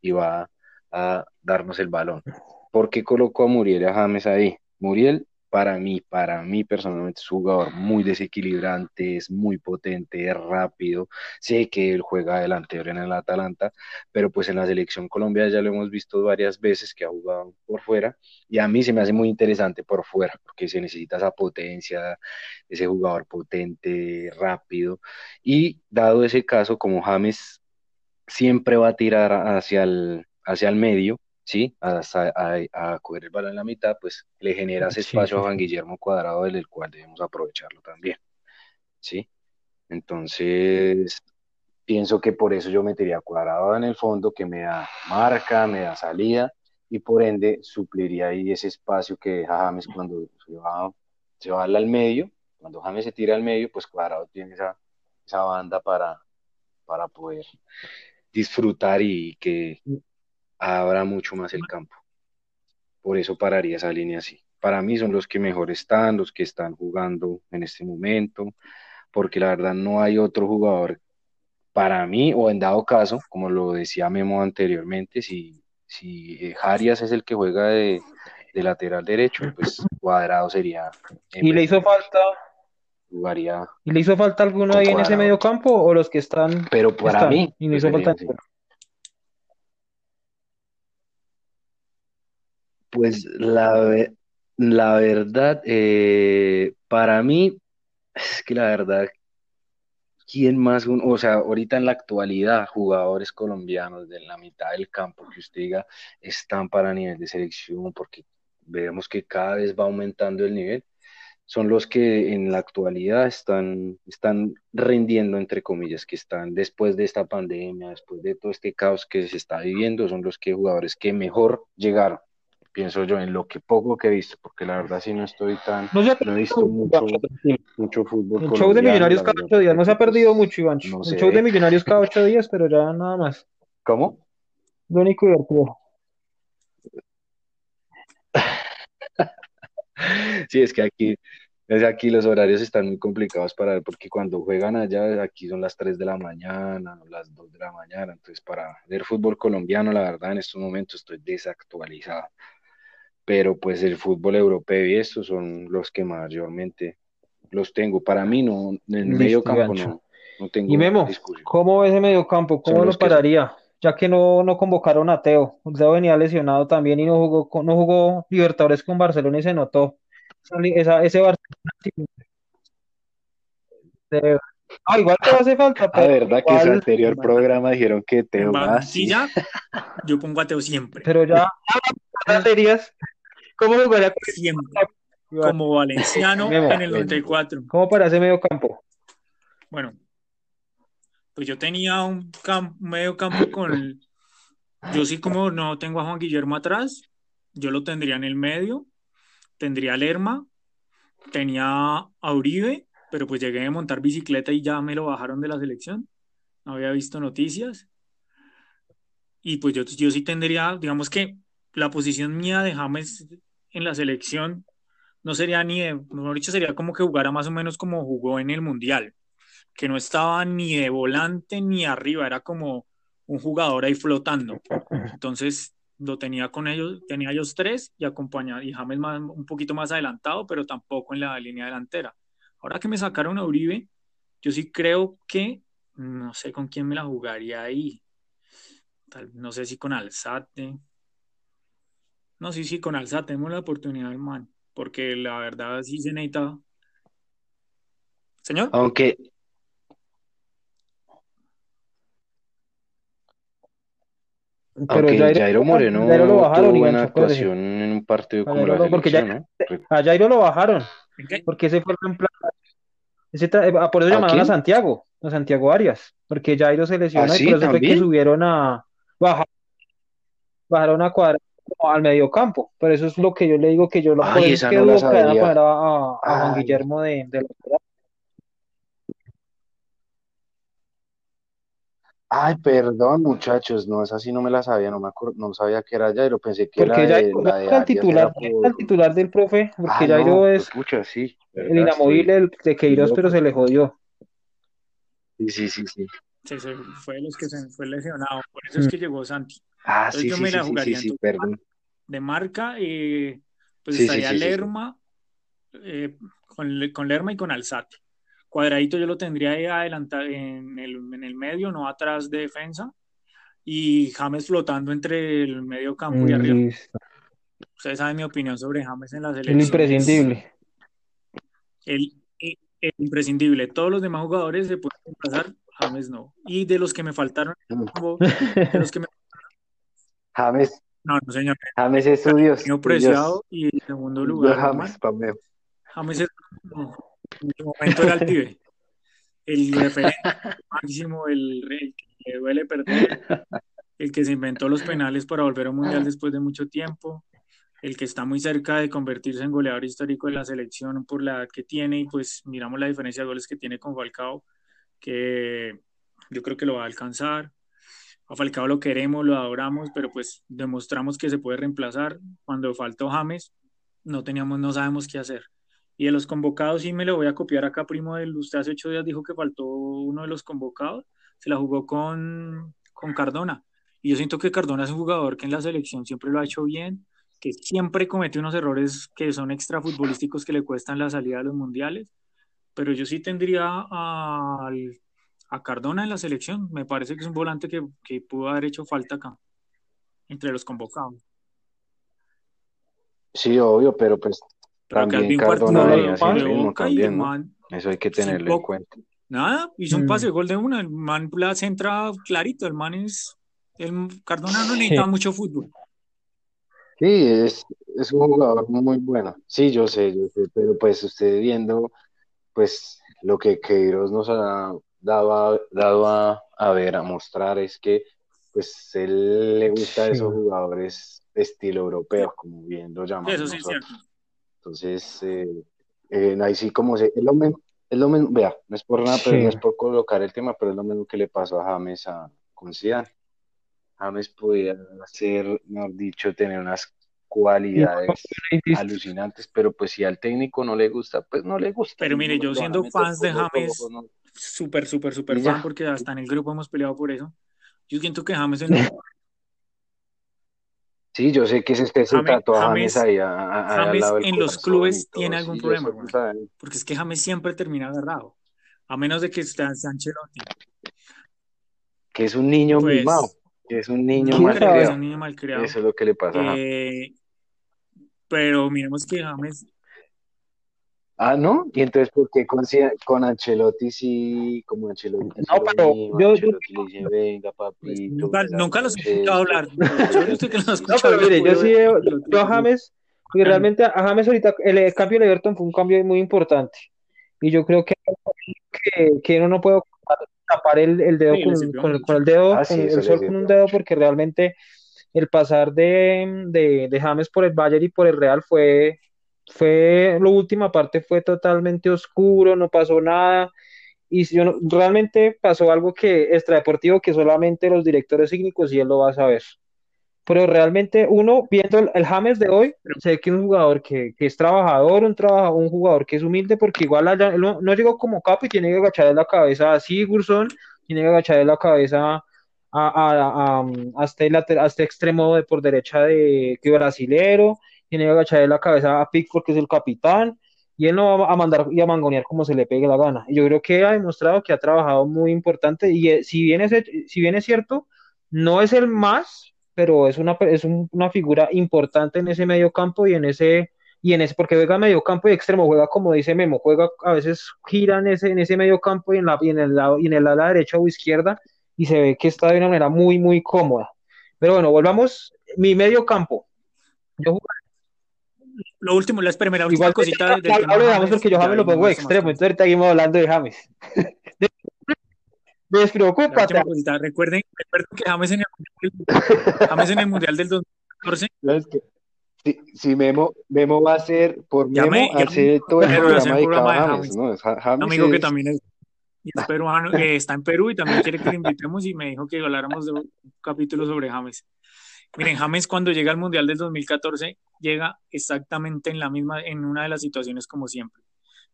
y va a darnos el balón. ¿Por qué colocó a Muriel y a James ahí? Muriel, para mí, para mí personalmente es un jugador muy desequilibrante, es muy potente, es rápido. Sé que él juega delantero en el Atalanta, pero pues en la selección Colombia ya lo hemos visto varias veces que ha jugado por fuera y a mí se me hace muy interesante por fuera porque se necesita esa potencia, ese jugador potente, rápido y dado ese caso como James siempre va a tirar hacia el, hacia el medio, ¿sí? A, a, coger el balón en la mitad, pues le generas espacio a Juan Guillermo Cuadrado, del cual debemos aprovecharlo también, ¿sí? Entonces, pienso que por eso yo metería Cuadrado en el fondo, que me da marca, me da salida, y por ende supliría ahí ese espacio que deja James cuando se va, se va al medio, cuando James se tira al medio, pues Cuadrado tiene esa, esa banda para, para poder disfrutar y que abra mucho más el campo. Por eso pararía esa línea así. Para mí son los que mejor están, los que están jugando en este momento, porque la verdad no hay otro jugador para mí, o en dado caso, como lo decía Memo anteriormente, si, si eh, Jarias es el que juega de, lateral derecho, pues cuadrado sería. ¿Y le hizo falta? Jugaría. ¿Y le hizo falta alguno ahí en ese medio campo o los que están? Pero para mí. Y le hizo falta. Pues la, la verdad, eh, para mí, es que la verdad, ¿quién más? o sea, ahorita en la actualidad, jugadores colombianos de la mitad del campo que usted diga están para nivel de selección, porque vemos que cada vez va aumentando el nivel, son los que en la actualidad están, están rindiendo, entre comillas, que están después de esta pandemia, después de todo este caos que se está viviendo, son los que jugadores que mejor llegaron pienso yo, en lo que poco que he visto, porque la verdad sí no estoy tan, no, he visto mucho, mucho fútbol. El show de Millonarios cada ocho días, no se ha perdido mucho, Iván. el show de Millonarios cada ocho días, pero ya nada más. ¿Cómo? Dónico sí, es que aquí, Es aquí los horarios están muy complicados para ver, porque cuando juegan allá, aquí son las 3 de la mañana, las 2 de la mañana, entonces para ver fútbol colombiano, la verdad, en estos momentos estoy desactualizado. Pero pues el fútbol europeo y estos son los que mayormente los tengo. Para mí no, en el medio campo no, no, tengo Y Memo, ¿cómo ves ese medio campo? ¿Cómo lo pararía? Ya que no, no convocaron a Teo. Teo venía lesionado también y no jugó, no jugó Libertadores con Barcelona y se notó. Esa, ese Barcelona. Ah, igual te hace falta. La verdad que en su anterior programa dijeron que Teo ya yo pongo a Teo siempre. Pero ya, ¿cómo jugaría siempre? Como valenciano en el 94. ¿Cómo para ese medio campo? Bueno, pues yo tenía un medio campo con. Yo sí, como no tengo a Juan Guillermo atrás, yo lo tendría en el medio tendría Lerma, tenía a Uribe, pero pues llegué a montar bicicleta y ya me lo bajaron de la selección. No había visto noticias. Y pues yo, yo sí tendría, digamos que la posición mía de James en la selección no sería ni de, mejor dicho, sería como que jugara más o menos como jugó en el Mundial, que no estaba ni de volante ni arriba, era como un jugador ahí flotando. Entonces, lo tenía con ellos, tenía ellos tres y acompañado, y James más, un poquito más adelantado, pero tampoco en la línea delantera. Ahora que me sacaron a Uribe, yo sí creo que, no sé con quién me la jugaría ahí. no sé si con Alzate. No, sí, sí, con Alzate tenemos la oportunidad, hermano, porque la verdad sí se necesita. Señor. Aunque Pero Jairo, Moreno Jairo lo bajaron tuvo buena actuación en un partido como la porque ¿no? A Jairo lo bajaron, porque ese fue el plan. Ese eh, por eso llamaron a Santiago, a Santiago Arias, porque Jairo se lesionó ¿Ah, y por eso fue que subieron a bajar, bajaron a cuadrar al medio campo. Por eso es lo que yo le digo que yo lo puedo que no a, a, a Juan Guillermo de, de la Ay, perdón, muchachos, no, esa sí no me la sabía, no me acuerdo, no sabía que era Jairo, pensé que era de, la de el titular, el titular del profe, porque ah, Jairo es escucha, sí, el inamovible de Queiroz, pero se le jodió. Sí, sí, sí, sí. Sí, fue de los que se fue lesionado, por eso es mm. que llegó Santi. Ah, sí, yo sí, me la jugaría sí, perdón. De marca, eh, pues estaría Lerma, eh, con, con Lerma y con Alzate. Cuadradito yo lo tendría ahí adelantado en el, en el medio, no atrás de defensa. Y James flotando entre el medio campo y arriba. Ustedes saben mi opinión sobre James en la selección. El imprescindible. El, imprescindible. Todos los demás jugadores se pueden pasar, James no. Y de los que me faltaron, de los que me... James. No, no, señor. James es su Dios. preciado y en segundo lugar. James, James es en el momento era el pibe. El referente máximo, el, rey que le duele perder, el que se inventó los penales para volver a un mundial después de mucho tiempo, el que está muy cerca de convertirse en goleador histórico de la selección por la edad que tiene y pues miramos la diferencia de goles que tiene con Falcao, que yo creo que lo va a alcanzar. A lo queremos, lo adoramos, pero pues demostramos que se puede reemplazar. Cuando faltó James, no teníamos, no sabemos qué hacer. Y de los convocados, sí me lo voy a copiar acá, primo del usted hace ocho días dijo que faltó uno de los convocados, se la jugó con, con Cardona. Y yo siento que Cardona es un jugador que en la selección siempre lo ha hecho bien, que siempre comete unos errores que son extrafutbolísticos que le cuestan la salida de los mundiales. Pero yo sí tendría a, a Cardona en la selección. Me parece que es un volante que, que pudo haber hecho falta acá, entre los convocados. Sí, obvio, pero pues también Cardona Eso hay que tenerlo en cuenta. Nada, hizo un mm. pase de gol de una, el man la centra clarito, el man es, el Cardona no necesita mucho fútbol. Sí, es, es un jugador muy bueno. Sí, yo sé, yo sé, pero pues usted viendo, pues lo que Queiroz nos ha dado, dado a, a, ver, a mostrar es que pues él le gusta a esos jugadores estilo europeo, como bien lo llamamos. Eso sí es cierto. Entonces, eh, eh, ahí sí como se, es lo mismo, es lo mismo, vea, no es por nada, pero no es por colocar el tema, pero es lo mismo que le pasó a James a, con Zidane. James podía hacer, mejor dicho, tener unas cualidades alucinantes, pero pues si al técnico no le gusta, pues no le gusta. Pero mire, yo siendo fans de James, súper, súper, súper fan, porque hasta en el grupo hemos peleado por eso. Yo siento que James en Sí, yo sé que es este tatuaje James, ahí James en los clubes tiene algún problema, porque es que James siempre termina agarrado, a menos de que esté Ancelotti. Que es un niño pues, mimado, que es un niño malcriado. Es un niño malcriado. Eso es lo que le pasa a eh, Pero miremos que James Ah, ¿no? Y entonces, ¿por qué con, con Ancelotti sí, como Ancelotti? No, pero yo, Ancelotti le dice, venga, papi. Nunca, nunca los he escuchado hablar. Yo que los no, pero mire, yo sí, yo a James, y realmente a James ahorita el cambio de Everton fue un cambio muy importante. Y yo creo que, que, que uno no puede tapar el, el dedo con, con, el, dedo, ah, con el sol con un dedo, porque realmente el pasar de, de, de James por el Bayern y por el Real fue fue, la última parte fue totalmente oscuro, no pasó nada, y yo realmente pasó algo que extradeportivo que solamente los directores técnicos y él lo va a saber. Pero realmente uno, viendo el, James de hoy, sé que es un jugador que, que es trabajador, un, un jugador que es humilde, porque igual no, no, llegó como capo y tiene que agachar la cabeza a Sigurdsson, tiene que agachar la cabeza a, a, a, hasta, el, hasta extremo de por derecha de que brasilero, tiene que agachar la cabeza a Pickford, que es el capitán, y él no va a mandar y a mangonear como se le pegue la gana. Y yo creo que ha demostrado que ha trabajado muy importante, y eh, si bien es, si bien es cierto, no es el más, pero es una, es una figura importante en ese medio campo y en ese y en ese, porque juega medio campo y extremo, juega como dice Memo, juega a veces gira en ese, en ese medio campo y en, la, y en el lado, y en el ala derecha o izquierda, y se ve que está de una manera muy, muy cómoda. Pero bueno, volvamos, mi medio campo. Yo lo último, la, espérame, la última cosita. del tema lo dejamos porque yo James lo pongo extremo, entonces ahorita seguimos hablando de James. Despreocúpate. Recuerden, recuerden que James en, el, James en el Mundial del 2014. Si, si Memo, Memo va a ser, por Memo, llame, hacer todo el programa, de James. ¿no? James amigo que también es, es peruano, que está en Perú y también quiere que le invitemos y me dijo que habláramos de un capítulo sobre James. Miren, James cuando llega al Mundial del 2014 llega exactamente en la misma, en una de las situaciones como siempre.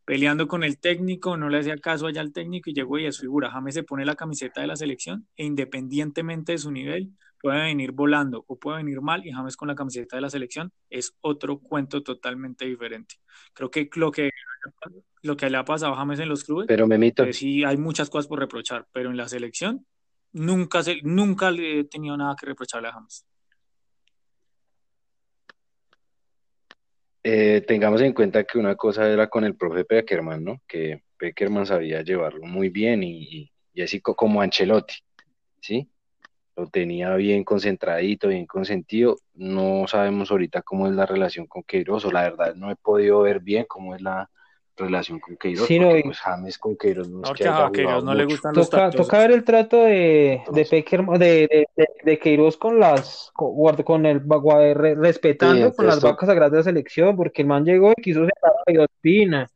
Peleando con el técnico, no le hacía caso allá al técnico y llegó y es figura. James se pone la camiseta de la selección e independientemente de su nivel, puede venir volando o puede venir mal y James con la camiseta de la selección es otro cuento totalmente diferente. Creo que lo que, lo que le ha pasado a James en los clubes, pero sí hay muchas cosas por reprochar, pero en la selección nunca, se, nunca le he tenido nada que reprocharle a James. Eh, tengamos en cuenta que una cosa era con el profe Peckerman, ¿no? Que Peckerman sabía llevarlo muy bien y, así como Ancelotti, ¿sí? Lo tenía bien concentradito, bien consentido. No sabemos ahorita cómo es la relación con Queiroz, o la verdad no he podido ver bien cómo es la, relación con Queiroz, sí, porque, pues James con Queiroz no, es que a Queiroz no le gustan los toca, toca ver el trato de, de, Pecker, de, de, de, Queiroz con las con, con el respetando con las vacas sagradas de la selección, porque el man llegó y quiso sacar a Ospina,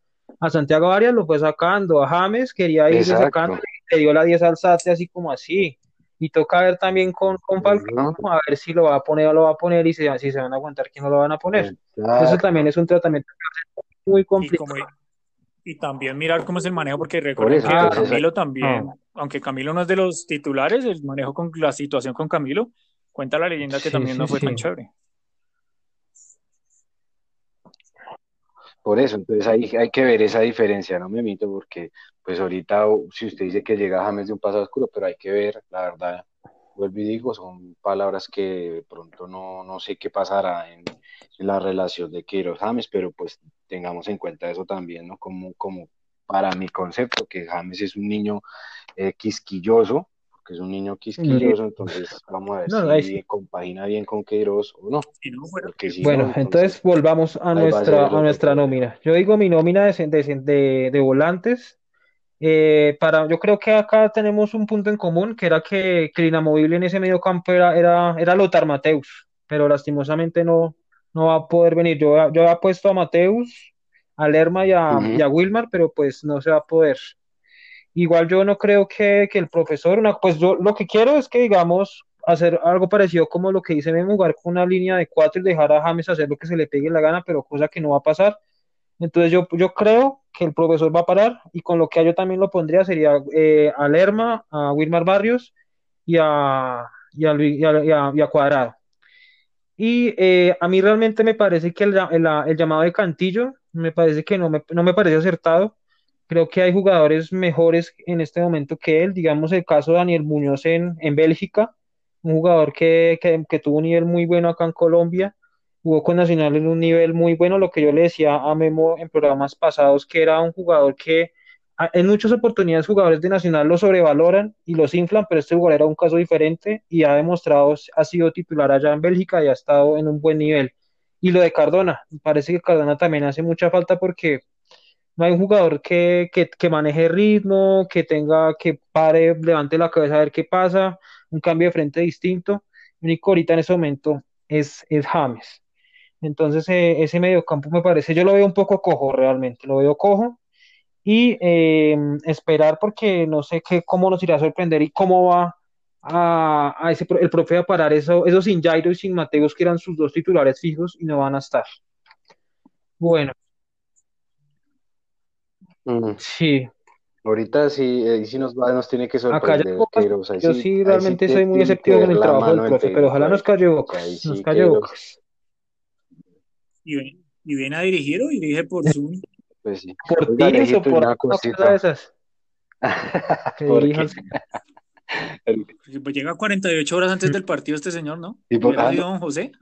a Santiago Arias lo fue sacando, a James quería ir sacando y le dio la 10 al Sate así como así. Y toca ver también con, con Falcón, a ver si lo va a poner o lo va a poner y si, si se van a aguantar que no lo van a poner. Eso también es un tratamiento muy complicado y también mirar cómo es el manejo, porque recuerden que Camilo también, aunque Camilo no es de los titulares, el manejo con la situación con Camilo, cuenta la leyenda que también no fue tan chévere. Por eso, entonces hay, hay que ver esa diferencia, no me mito, porque pues ahorita si usted dice que llega James de un pasado oscuro, pero hay que ver, la verdad, vuelvo y digo, son palabras que de pronto no, no sé qué pasará en, la relación de Queiroz James, pero pues tengamos en cuenta eso también, ¿no? Como, como para mi concepto, que James es un niño eh, quisquilloso, porque es un niño quisquilloso, entonces vamos a ver si compagina bien con Queiroz o no. bueno, entonces, volvamos a nuestra, a, nuestra nómina. Yo digo mi nómina de, de, de volantes, eh, para, yo creo que acá tenemos un punto en común, que era que, que el inamovible en ese medio campo era, era, era Lothar Mateus, pero lastimosamente no, no va a poder venir. Yo, yo había puesto a Mateus, a Lerma y a, Wilmar, pero pues no se va a poder. Igual yo no creo que, que el profesor, una, pues yo lo que quiero es que digamos, hacer algo parecido como lo que dice Memo, jugar con una línea de cuatro y dejar a James hacer lo que se le pegue la gana, pero cosa que no va a pasar. Entonces yo, yo creo que el profesor va a parar y con lo que yo también lo pondría sería eh, a Lerma, a Wilmar Barrios y a, y a, Cuadrado. Y eh, a mí realmente me parece que el, el, llamado de Cantillo me parece que no me, no me parece acertado. Creo que hay jugadores mejores en este momento que él, digamos el caso de Daniel Muñoz en, en Bélgica, un jugador que, que, tuvo un nivel muy bueno acá en Colombia, jugó con Nacional en un nivel muy bueno, lo que yo le decía a Memo en programas pasados, que era un jugador que en muchas oportunidades jugadores de Nacional lo sobrevaloran y los inflan, pero este jugador era un caso diferente y ha demostrado, ha sido titular allá en Bélgica y ha estado en un buen nivel. Y lo de Cardona, parece que Cardona también hace mucha falta porque no hay un jugador que, que, maneje ritmo, que tenga, que pare, levante la cabeza a ver qué pasa, un cambio de frente distinto. El único ahorita en ese momento es, es James. Entonces eh, ese mediocampo me parece, yo lo veo un poco cojo realmente, lo veo cojo y eh, esperar porque no sé qué, cómo nos irá a sorprender y cómo va a, a ese, el profe a parar eso, esos sin Jairo y sin Mateos que eran sus dos titulares fijos y no van a estar. Bueno. Mm. Sí. Ahorita sí, eh, sí nos, va, nos tiene que sorprender. yo sí, realmente soy muy escéptico en el trabajo del profe, pero ojalá nos calle bocas. Nos calle bocas. Y, viene a dirigir o dirige por Zoom. Pues sí. Por ti o por una cosa de esas. pues llega 48 horas antes del partido este señor, ¿no? ¿Y por qué? don José?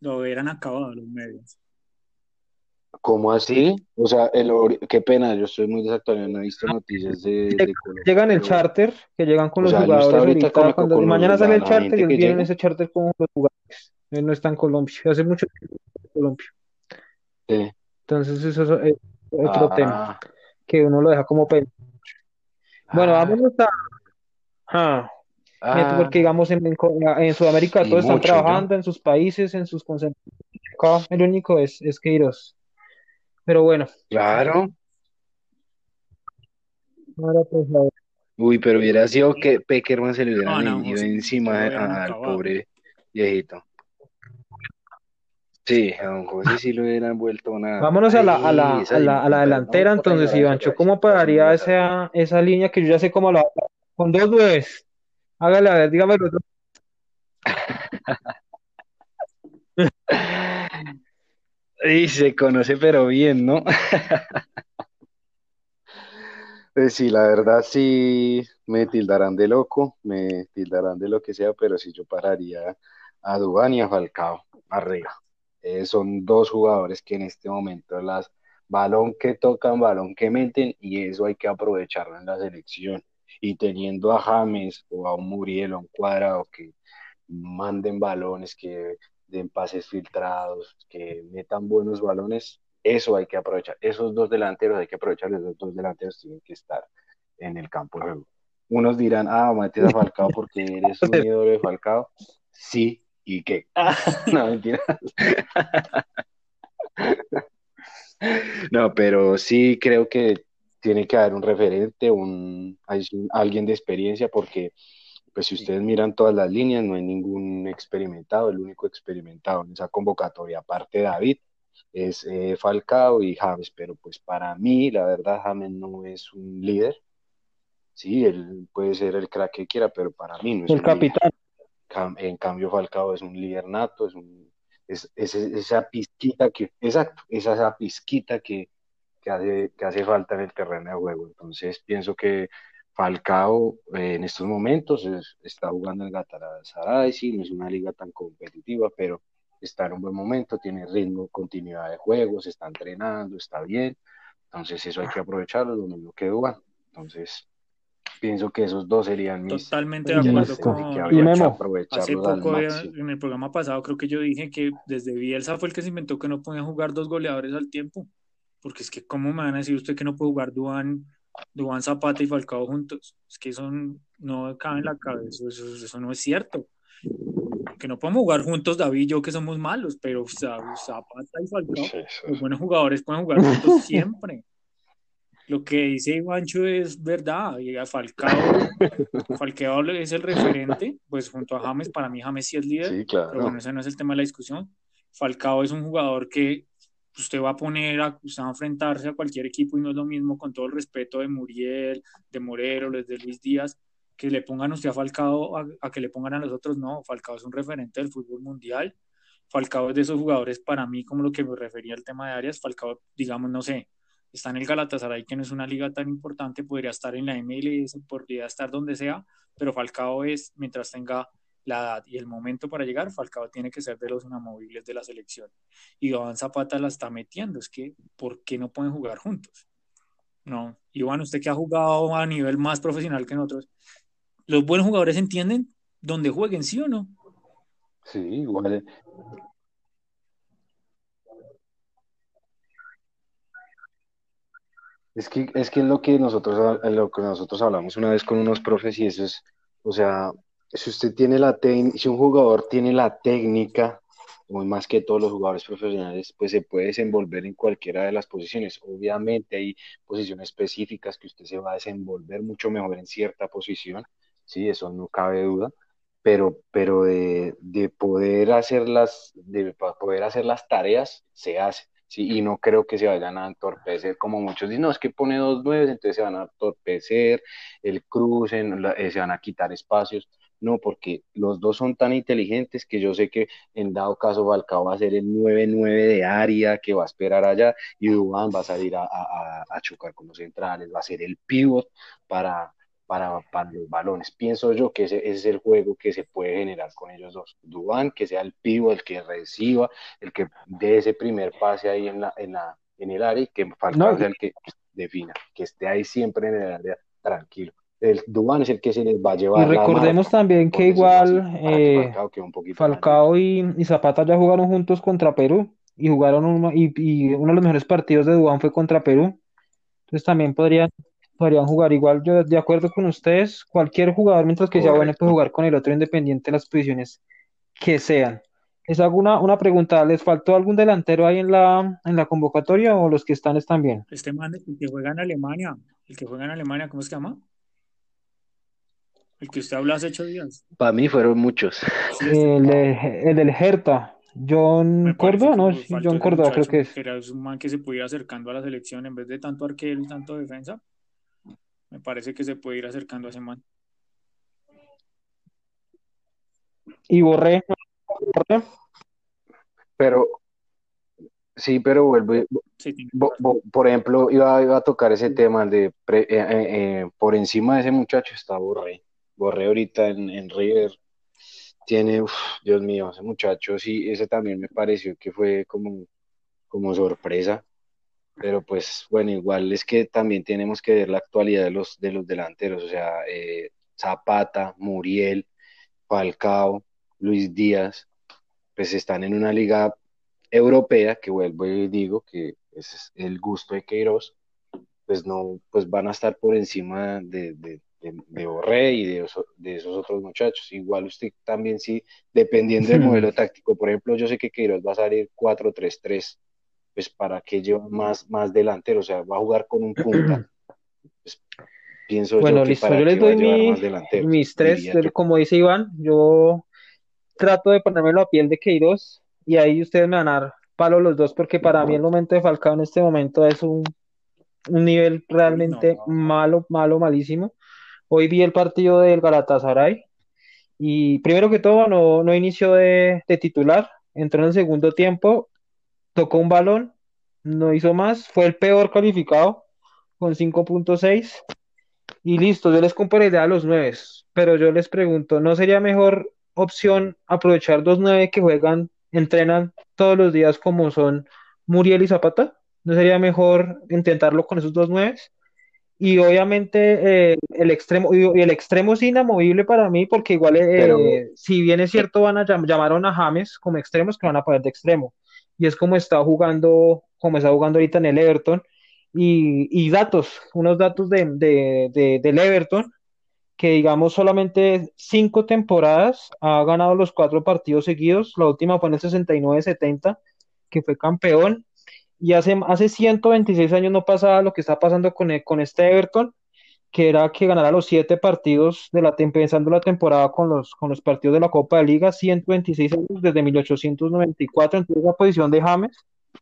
lo hubieran acabado los medios. ¿Cómo así? O sea, el, qué pena, yo estoy muy desactualizado, no he visto noticias de, Llegan el charter, que llegan con los jugadores ahorita, cuando mañana sale el charter y ellos vienen ese charter con los jugadores. Él no está en Colombia, hace mucho tiempo en Colombia. Sí. Entonces eso es otro tema ah. que uno lo deja como pena. Bueno, ah. vamos a... Ah. Porque digamos en, en Sudamérica todos están trabajando en sus países, en sus concentraciones. El único es, es Queiroz. Pero bueno. Claro. Pues, Uy, pero hubiera sido que Peckerman se le hubiera ido encima al pobre viejito. Sí, a don José sí lo hubieran vuelto nada. Vámonos a la, a la, a la, a la delantera, entonces, Ivancho, ¿cómo pararía esa, esa línea que yo ya sé cómo la con dos nueves? Hágale, a ver, dígame el otro. Y se conoce pero bien, ¿no? Pues sí, la verdad sí me tildarán de loco, me tildarán de lo que sea, pero sí yo pararía a Dubán y a Falcao arriba. Eh, son dos jugadores que en este momento las balón que tocan, balón que meten y eso hay que aprovecharlo en la selección. Y teniendo a James o a un Muriel o un Cuadrado que manden balones, que den pases filtrados, que metan buenos balones, eso hay que aprovechar. Esos dos delanteros hay que aprovechar, esos dos delanteros tienen que estar en el campo de juego. Unos dirán, ah, metes a Falcao porque eres un ídolo de Falcao. Sí, ¿Y qué? no, mentira. no, pero sí creo que tiene que haber un referente, un, alguien de experiencia, porque pues si ustedes miran todas las líneas, no hay ningún experimentado, el único experimentado en esa convocatoria, aparte de David, es eh, Falcao y James, pero pues para mí, la verdad, James no es un líder, sí, él puede ser el crack que quiera, pero para mí no es el capitán. En cambio, Falcao es un líder nato, es, un, es, esa pizquita que, exacto, es esa pizquita que, que, hace, que hace falta en el terreno de juego. Entonces, pienso que Falcao eh, en estos momentos está jugando en Galatasaray, sí, no es una liga tan competitiva, pero está en un buen momento, tiene ritmo, continuidad de juego, se está entrenando, está bien. Entonces, eso hay que aprovecharlo, lo mismo que Duan. Entonces, pienso que esos dos serían mis. Totalmente de acuerdo con. Hace poco, en el programa pasado, creo que yo dije que desde Bielsa fue el que se inventó que no podían jugar dos goleadores al tiempo. Porque es que, ¿cómo me van a decir usted que no puede jugar Duan, Duan Zapata y Falcao juntos? Es que eso no cabe en la cabeza, eso, no es cierto. Que no podemos jugar juntos, David y yo, que somos malos, pero Zapata y Falcao, los buenos jugadores pueden jugar juntos siempre. Lo que dice Ivancho es verdad. Y a Falcao, Falcao es el referente, pues junto a James, para mí James sí es líder, sí, claro. pero bueno, ese no es el tema de la discusión. Falcao es un jugador que usted va a poner a, usted va a enfrentarse a cualquier equipo y no es lo mismo con todo el respeto de Muriel, de Morero, de Luis Díaz, que le pongan usted a Falcao a, que le pongan a los otros, no, Falcao es un referente del fútbol mundial, Falcao es de esos jugadores para mí como lo que me refería al tema de Arias, Falcao, digamos, no sé, está en el Galatasaray, que no es una liga tan importante, podría estar en la MLS, podría estar donde sea, pero Falcao es, mientras tenga la edad y el momento para llegar, Falcao tiene que ser de los inamovibles de la selección. Y Iván Zapata la está metiendo, es que, ¿por qué no pueden jugar juntos? No, Iván, usted que ha jugado a nivel más profesional que nosotros, ¿los buenos jugadores entienden dónde jueguen, sí o no? Sí, igual. Es que, es que lo que nosotros lo que nosotros hablamos una vez con unos profes y eso es, o sea, si usted tiene la si un jugador tiene la técnica, más que todos los jugadores profesionales, pues se puede desenvolver en cualquiera de las posiciones. Obviamente hay posiciones específicas que usted se va a desenvolver mucho mejor en cierta posición, sí, eso no cabe duda, pero, pero de, de poder hacer las, de poder hacer las tareas, se hace. Sí, y no creo que se vayan a entorpecer como muchos dicen, no, es que pone dos nueves, entonces se van a entorpecer, el cruce, eh, se van a quitar espacios. No, porque los dos son tan inteligentes que yo sé que en dado caso Falcao va a ser el 9-9 de área que va a esperar allá y Dubán va a salir a, a, chocar con los centrales, va a ser el pivot para, para, para, los balones. Pienso yo que ese, es el juego que se puede generar con ellos dos. Dubán, que sea el pivot, el que reciba, el que dé ese primer pase ahí en, la, en, la, en el área y que Falcao sea el que defina, que esté ahí siempre en el área tranquilo el Dubán es el que se les va a llevar. Y recordemos también que igual eh, Falcao, y, Zapata ya jugaron juntos contra Perú y jugaron uno, y, uno de los mejores partidos de Dubán fue contra Perú. Entonces también podrían, podrían jugar igual. Yo de acuerdo con ustedes, cualquier jugador mientras que sea bueno puede jugar con el otro independiente de las posiciones que sean. Les hago una, una pregunta, ¿les faltó algún delantero ahí en la, en la convocatoria o los que están están bien? Este man, el que juega en Alemania, el que juega en Alemania, ¿cómo se llama? El que usted habló hace ocho días. Para mí fueron muchos. el, el, del Herta. John Córdoba, ¿no? John Córdoba creo que es. Era un man que se ir acercando a la selección en vez de tanto arquero y tanto defensa. Me parece que se puede ir acercando a ese man. Y Borré. Pero, sí, pero vuelve. por ejemplo, iba, iba, a tocar ese tema de eh, eh, eh, por encima de ese muchacho está Borré. Borré ahorita en, River, tiene, Dios mío, ese muchacho, sí, ese también me pareció que fue como, como sorpresa, pero pues bueno, igual es que también tenemos que ver la actualidad de los, de los delanteros, o sea, eh, Zapata, Muriel, Falcao, Luis Díaz, pues están en una liga europea, que vuelvo y digo que es el gusto de Queiroz, pues no, pues van a estar por encima de, de, Borré y de, de, esos otros muchachos. Igual usted también sí, dependiendo del modelo táctico, por ejemplo, yo sé que Queiroz va a salir 4-3-3, pues para que lleve más, más delantero, o sea, va a jugar con un punta. Pues, pienso bueno, yo listo, yo les doy mis tres, como dice Iván, yo trato de ponerme a piel de Queiroz y ahí ustedes me van a dar palo los dos porque para mí el momento de Falcao en este momento es un, un nivel realmente malo, malo, malísimo. Hoy vi el partido del Galatasaray y primero que todo no, no inició de, titular, entró en el segundo tiempo, tocó un balón, no hizo más, fue el peor calificado con 5.6 y listo, yo les compro la idea a los nueve, pero yo les pregunto, ¿no sería mejor opción aprovechar dos nueve que juegan, entrenan todos los días como son Muriel y Zapata? ¿No sería mejor intentarlo con esos dos nueve? Y obviamente eh, el extremo, y el extremo es inamovible para mí, porque igual, eh, si bien es cierto, van a llamaron a James como extremos que van a poner de extremo. Y es como está jugando, como está jugando ahorita en el Everton. Y, y datos, unos datos de, de, del Everton, que digamos solamente cinco temporadas ha ganado los cuatro partidos seguidos. La última fue en el 69-70, que fue campeón y hace, hace 126 años no pasaba lo que está pasando con, con este Everton, que era que ganara los siete partidos de la empezando la temporada con los, con los partidos de la Copa de Liga, 126 años desde 1894, entonces la posición de James,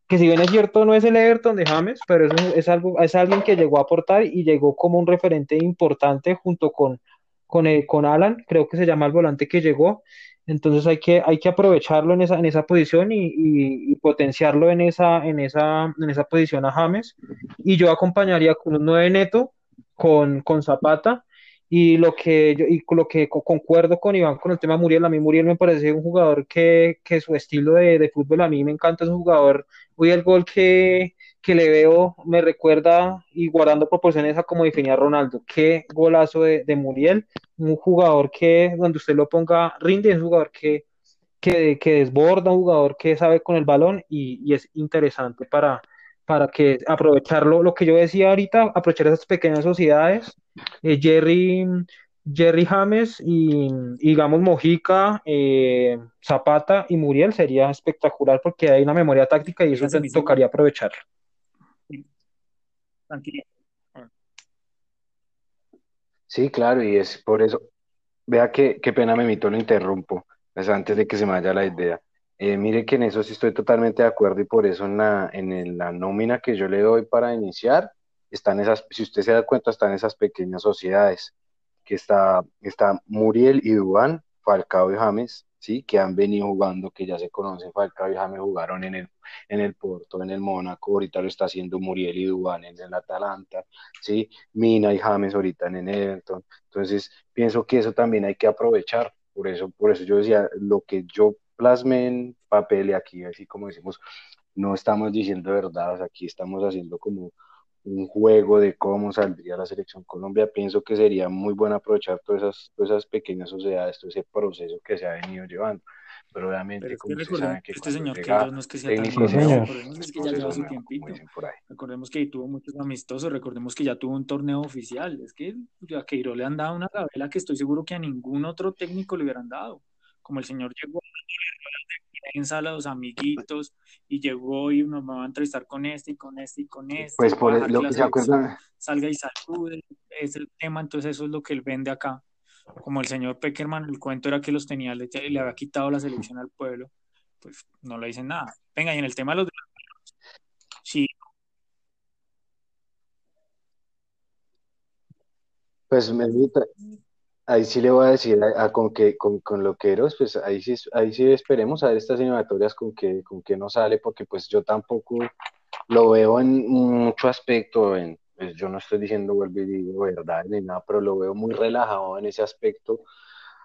que si bien es cierto no es el Everton de James, pero es, es, algo, es alguien que llegó a aportar y llegó como un referente importante junto con, con, eh, con Alan, creo que se llama el volante que llegó, entonces hay que, hay que aprovecharlo en esa, en esa posición y, y, potenciarlo en esa, en, esa, en esa posición a James. Y yo acompañaría con un 9 neto, con, con Zapata. Y lo que yo, y lo que concuerdo con Iván con el tema Muriel, a mí Muriel me parece un jugador que, que su estilo de, de, fútbol a mí me encanta, es un jugador, hoy el gol que, que le veo me recuerda y guardando proporciones a como definía Ronaldo, qué golazo de, de Muriel, un jugador que donde usted lo ponga rinde, es un jugador que, que, que desborda, un jugador que sabe con el balón y, y es interesante para, para que aprovecharlo, lo que yo decía ahorita, aprovechar esas pequeñas sociedades, eh, Jerry, Jerry James y, digamos Mojica, eh, Zapata y Muriel sería espectacular porque hay una memoria táctica y eso te tocaría aprovechar. Sí, claro, y es por eso. Vea que, qué pena me mito, lo interrumpo, pues antes de que se me vaya la idea. Eh, mire que en eso sí estoy totalmente de acuerdo y por eso en la, en la nómina que yo le doy para iniciar, están esas, si usted se da cuenta, están esas pequeñas sociedades, que está, está Muriel y Dubán, Falcao y James, ¿sí? que han venido jugando, que ya se conocen, Falcao y James jugaron en el, en el Porto, en el Mónaco, ahorita lo está haciendo Muriel y Dubán en el Atalanta, ¿sí? Mina y James ahorita en el Everton, entonces pienso que eso también hay que aprovechar, por eso, por eso yo decía, lo que yo plasme en papel y aquí, así como decimos, no estamos diciendo verdades, aquí estamos haciendo como un juego de cómo saldría la selección Colombia, pienso que sería muy bueno aprovechar todas esas, todas esas pequeñas sociedades, todo ese proceso que se ha venido llevando. Pero obviamente, como se sabe que este señor que no es que sea tan recordemos que ya lleva su tiempito. Recordemos que tuvo muchos amistosos, recordemos que ya tuvo un torneo oficial. Es que a Queiroz le han dado una gabela que estoy seguro que a ningún otro técnico le hubieran dado como el señor llegó sala los amiguitos y llegó y nos va a entrevistar con este y con este y con este. Pues por lo que se acuerdan. Salga y salude, es el tema, entonces eso es lo que él vende acá. Como el señor Peckerman, el cuento era que los tenía, le, le había quitado la selección al pueblo, pues no le dicen nada. Venga, y en el tema de los sí. Pues me Ahí sí le voy a decir a, con que con, con Loqueros, pues ahí sí, ahí sí esperemos a ver estas eliminatorias con que, con que no sale, porque pues yo tampoco lo veo en mucho aspecto, en, pues yo no estoy diciendo vuelvo y digo verdad ni nada, pero lo veo muy relajado en ese aspecto.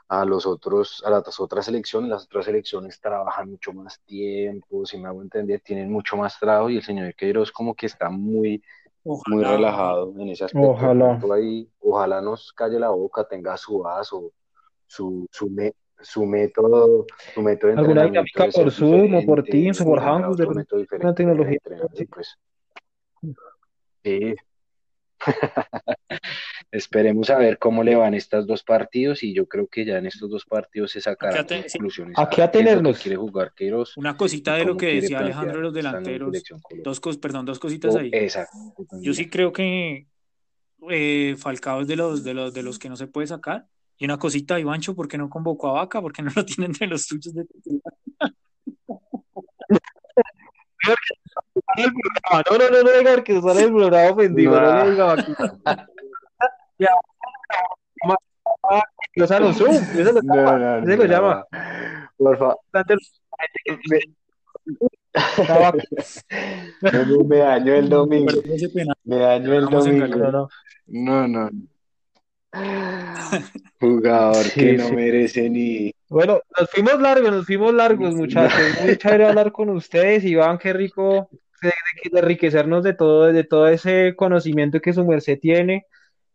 A los otros, a las otras selecciones, las otras selecciones trabajan mucho más tiempo, si me hago entender, tienen mucho más trabajo y el señor Queiroz como que está muy muy relajado en ese aspecto. Ojalá. Ahí, ojalá nos calle la boca, tenga su vaso, su, su, su método, su método de Alguna dinámica por Zoom o por Teams o por Hangout, de una tecnología. Pues. Sí. Esperemos a ver cómo le van estos dos partidos y yo creo que ya en estos dos partidos se sacarán conclusiones. Aquí a tenerlos. Quiere jugar Una cosita de lo que decía Alejandro de los delanteros. Dos cosas, perdón, dos cositas ahí. Exacto. Yo sí creo que eh, Falcao es de los, de los de los que no se puede sacar. Y una cosita, Ivancho, ¿por qué no convocó a Vaca? ¿Por qué no lo tienen entre los tuyos de No, no, no, no, no, que sale el programa ofendido, no le diga Ya. O zoom, eso lo llama. No, no, no, lo llama. Por favor. me dañó el domingo. Me dañó el domingo. No, no. Jugador que no merece ni. Bueno, nos fuimos largos, nos fuimos largos, muchachos. Muy chévere hablar con ustedes, Iván, qué rico de, enriquecernos de todo, de todo ese conocimiento que su merced tiene,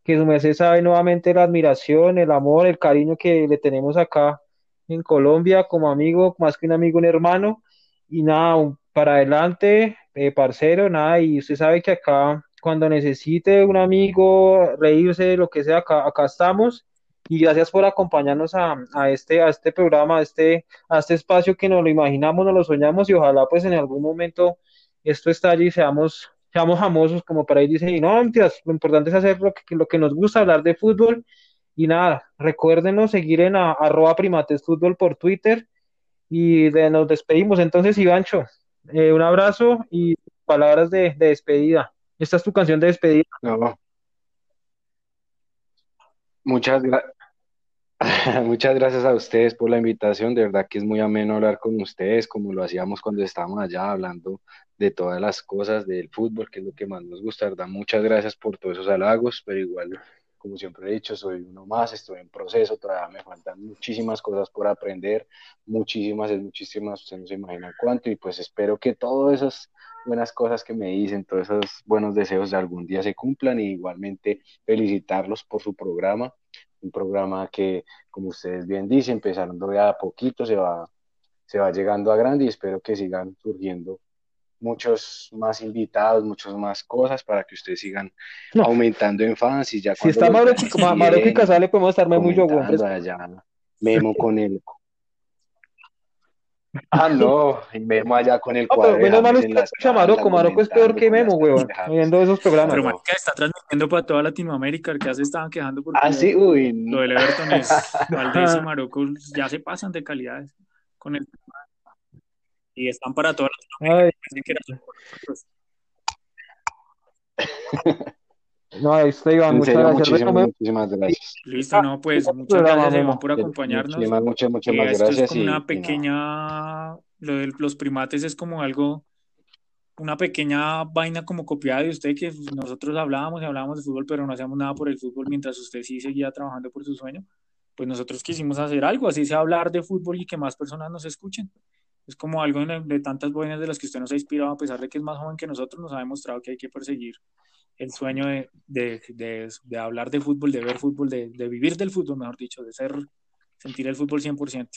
que su merced sabe nuevamente la admiración, el amor, el cariño que le tenemos acá en Colombia como amigo, más que un amigo, un hermano. Y nada, para adelante, eh, parcero, nada, y usted sabe que acá, cuando necesite un amigo, reírse, lo que sea, acá, acá estamos. Y gracias por acompañarnos a, a, este, a este programa, a este, a este espacio que nos lo imaginamos, nos lo soñamos y ojalá pues en algún momento esto estalle y seamos, seamos famosos, como para ahí dice, y no, mentiras, lo importante es hacer lo que, lo que nos gusta, hablar de fútbol, y nada, recuérdenos seguir en a, arroba primates fútbol por Twitter, y de, nos despedimos. Entonces, Ivancho, eh, un abrazo y palabras de, de, despedida. Esta es tu canción de despedida. No. Muchas gracias. Muchas gracias a ustedes por la invitación, de verdad que es muy ameno hablar con ustedes, como lo hacíamos cuando estábamos allá hablando de todas las cosas del fútbol, que es lo que más nos gusta, verdad, muchas gracias por todos esos halagos, pero igual, como siempre he dicho, soy uno más, estoy en proceso, todavía me faltan muchísimas cosas por aprender, muchísimas, es muchísimas, ustedes no se imaginan cuánto, y pues espero que todas esas buenas cosas que me dicen, todos esos buenos deseos de algún día se cumplan, y igualmente felicitarlos por su programa un programa que, como ustedes bien dicen, empezando de a poquito, se va, se va llegando a grande y espero que sigan surgiendo muchos más invitados, muchas más cosas para que ustedes sigan aumentando en fans y ya si está Mauro, Mauro y Casale podemos estar muy allá, Memo con el Ah, no, y Memo allá con el cuadro. menos mal usted escucha Maroco, Maroco es peor que Memo, weón, viendo esos programas. Pero que está transmitiendo para toda Latinoamérica, que ya se estaban quejando por ah, sí, uy, lo del Everton es Valdés y Maroco ya se pasan de calidades con el y están para toda Latinoamérica. No, Iván, muchas gracias. Muchísimas, muchísimas gracias. Listo, no, pues muchas gracias, Iván, por acompañarnos. Muchas, muchas, más gracias. Es como una pequeña, lo de los primates es como algo, una pequeña vaina como copiada de usted, que nosotros hablábamos y hablábamos de fútbol, pero no hacíamos nada por el fútbol mientras usted sí seguía trabajando por su sueño. Pues nosotros quisimos hacer algo, así sea hablar de fútbol y que más personas nos escuchen. Es como algo de, de tantas buenas de las que usted nos ha inspirado, a pesar de que es más joven que nosotros, nos ha demostrado que hay que perseguir el sueño de, de, de, de, hablar de fútbol, de ver fútbol, de, vivir del fútbol, mejor dicho, de ser, sentir el fútbol 100%.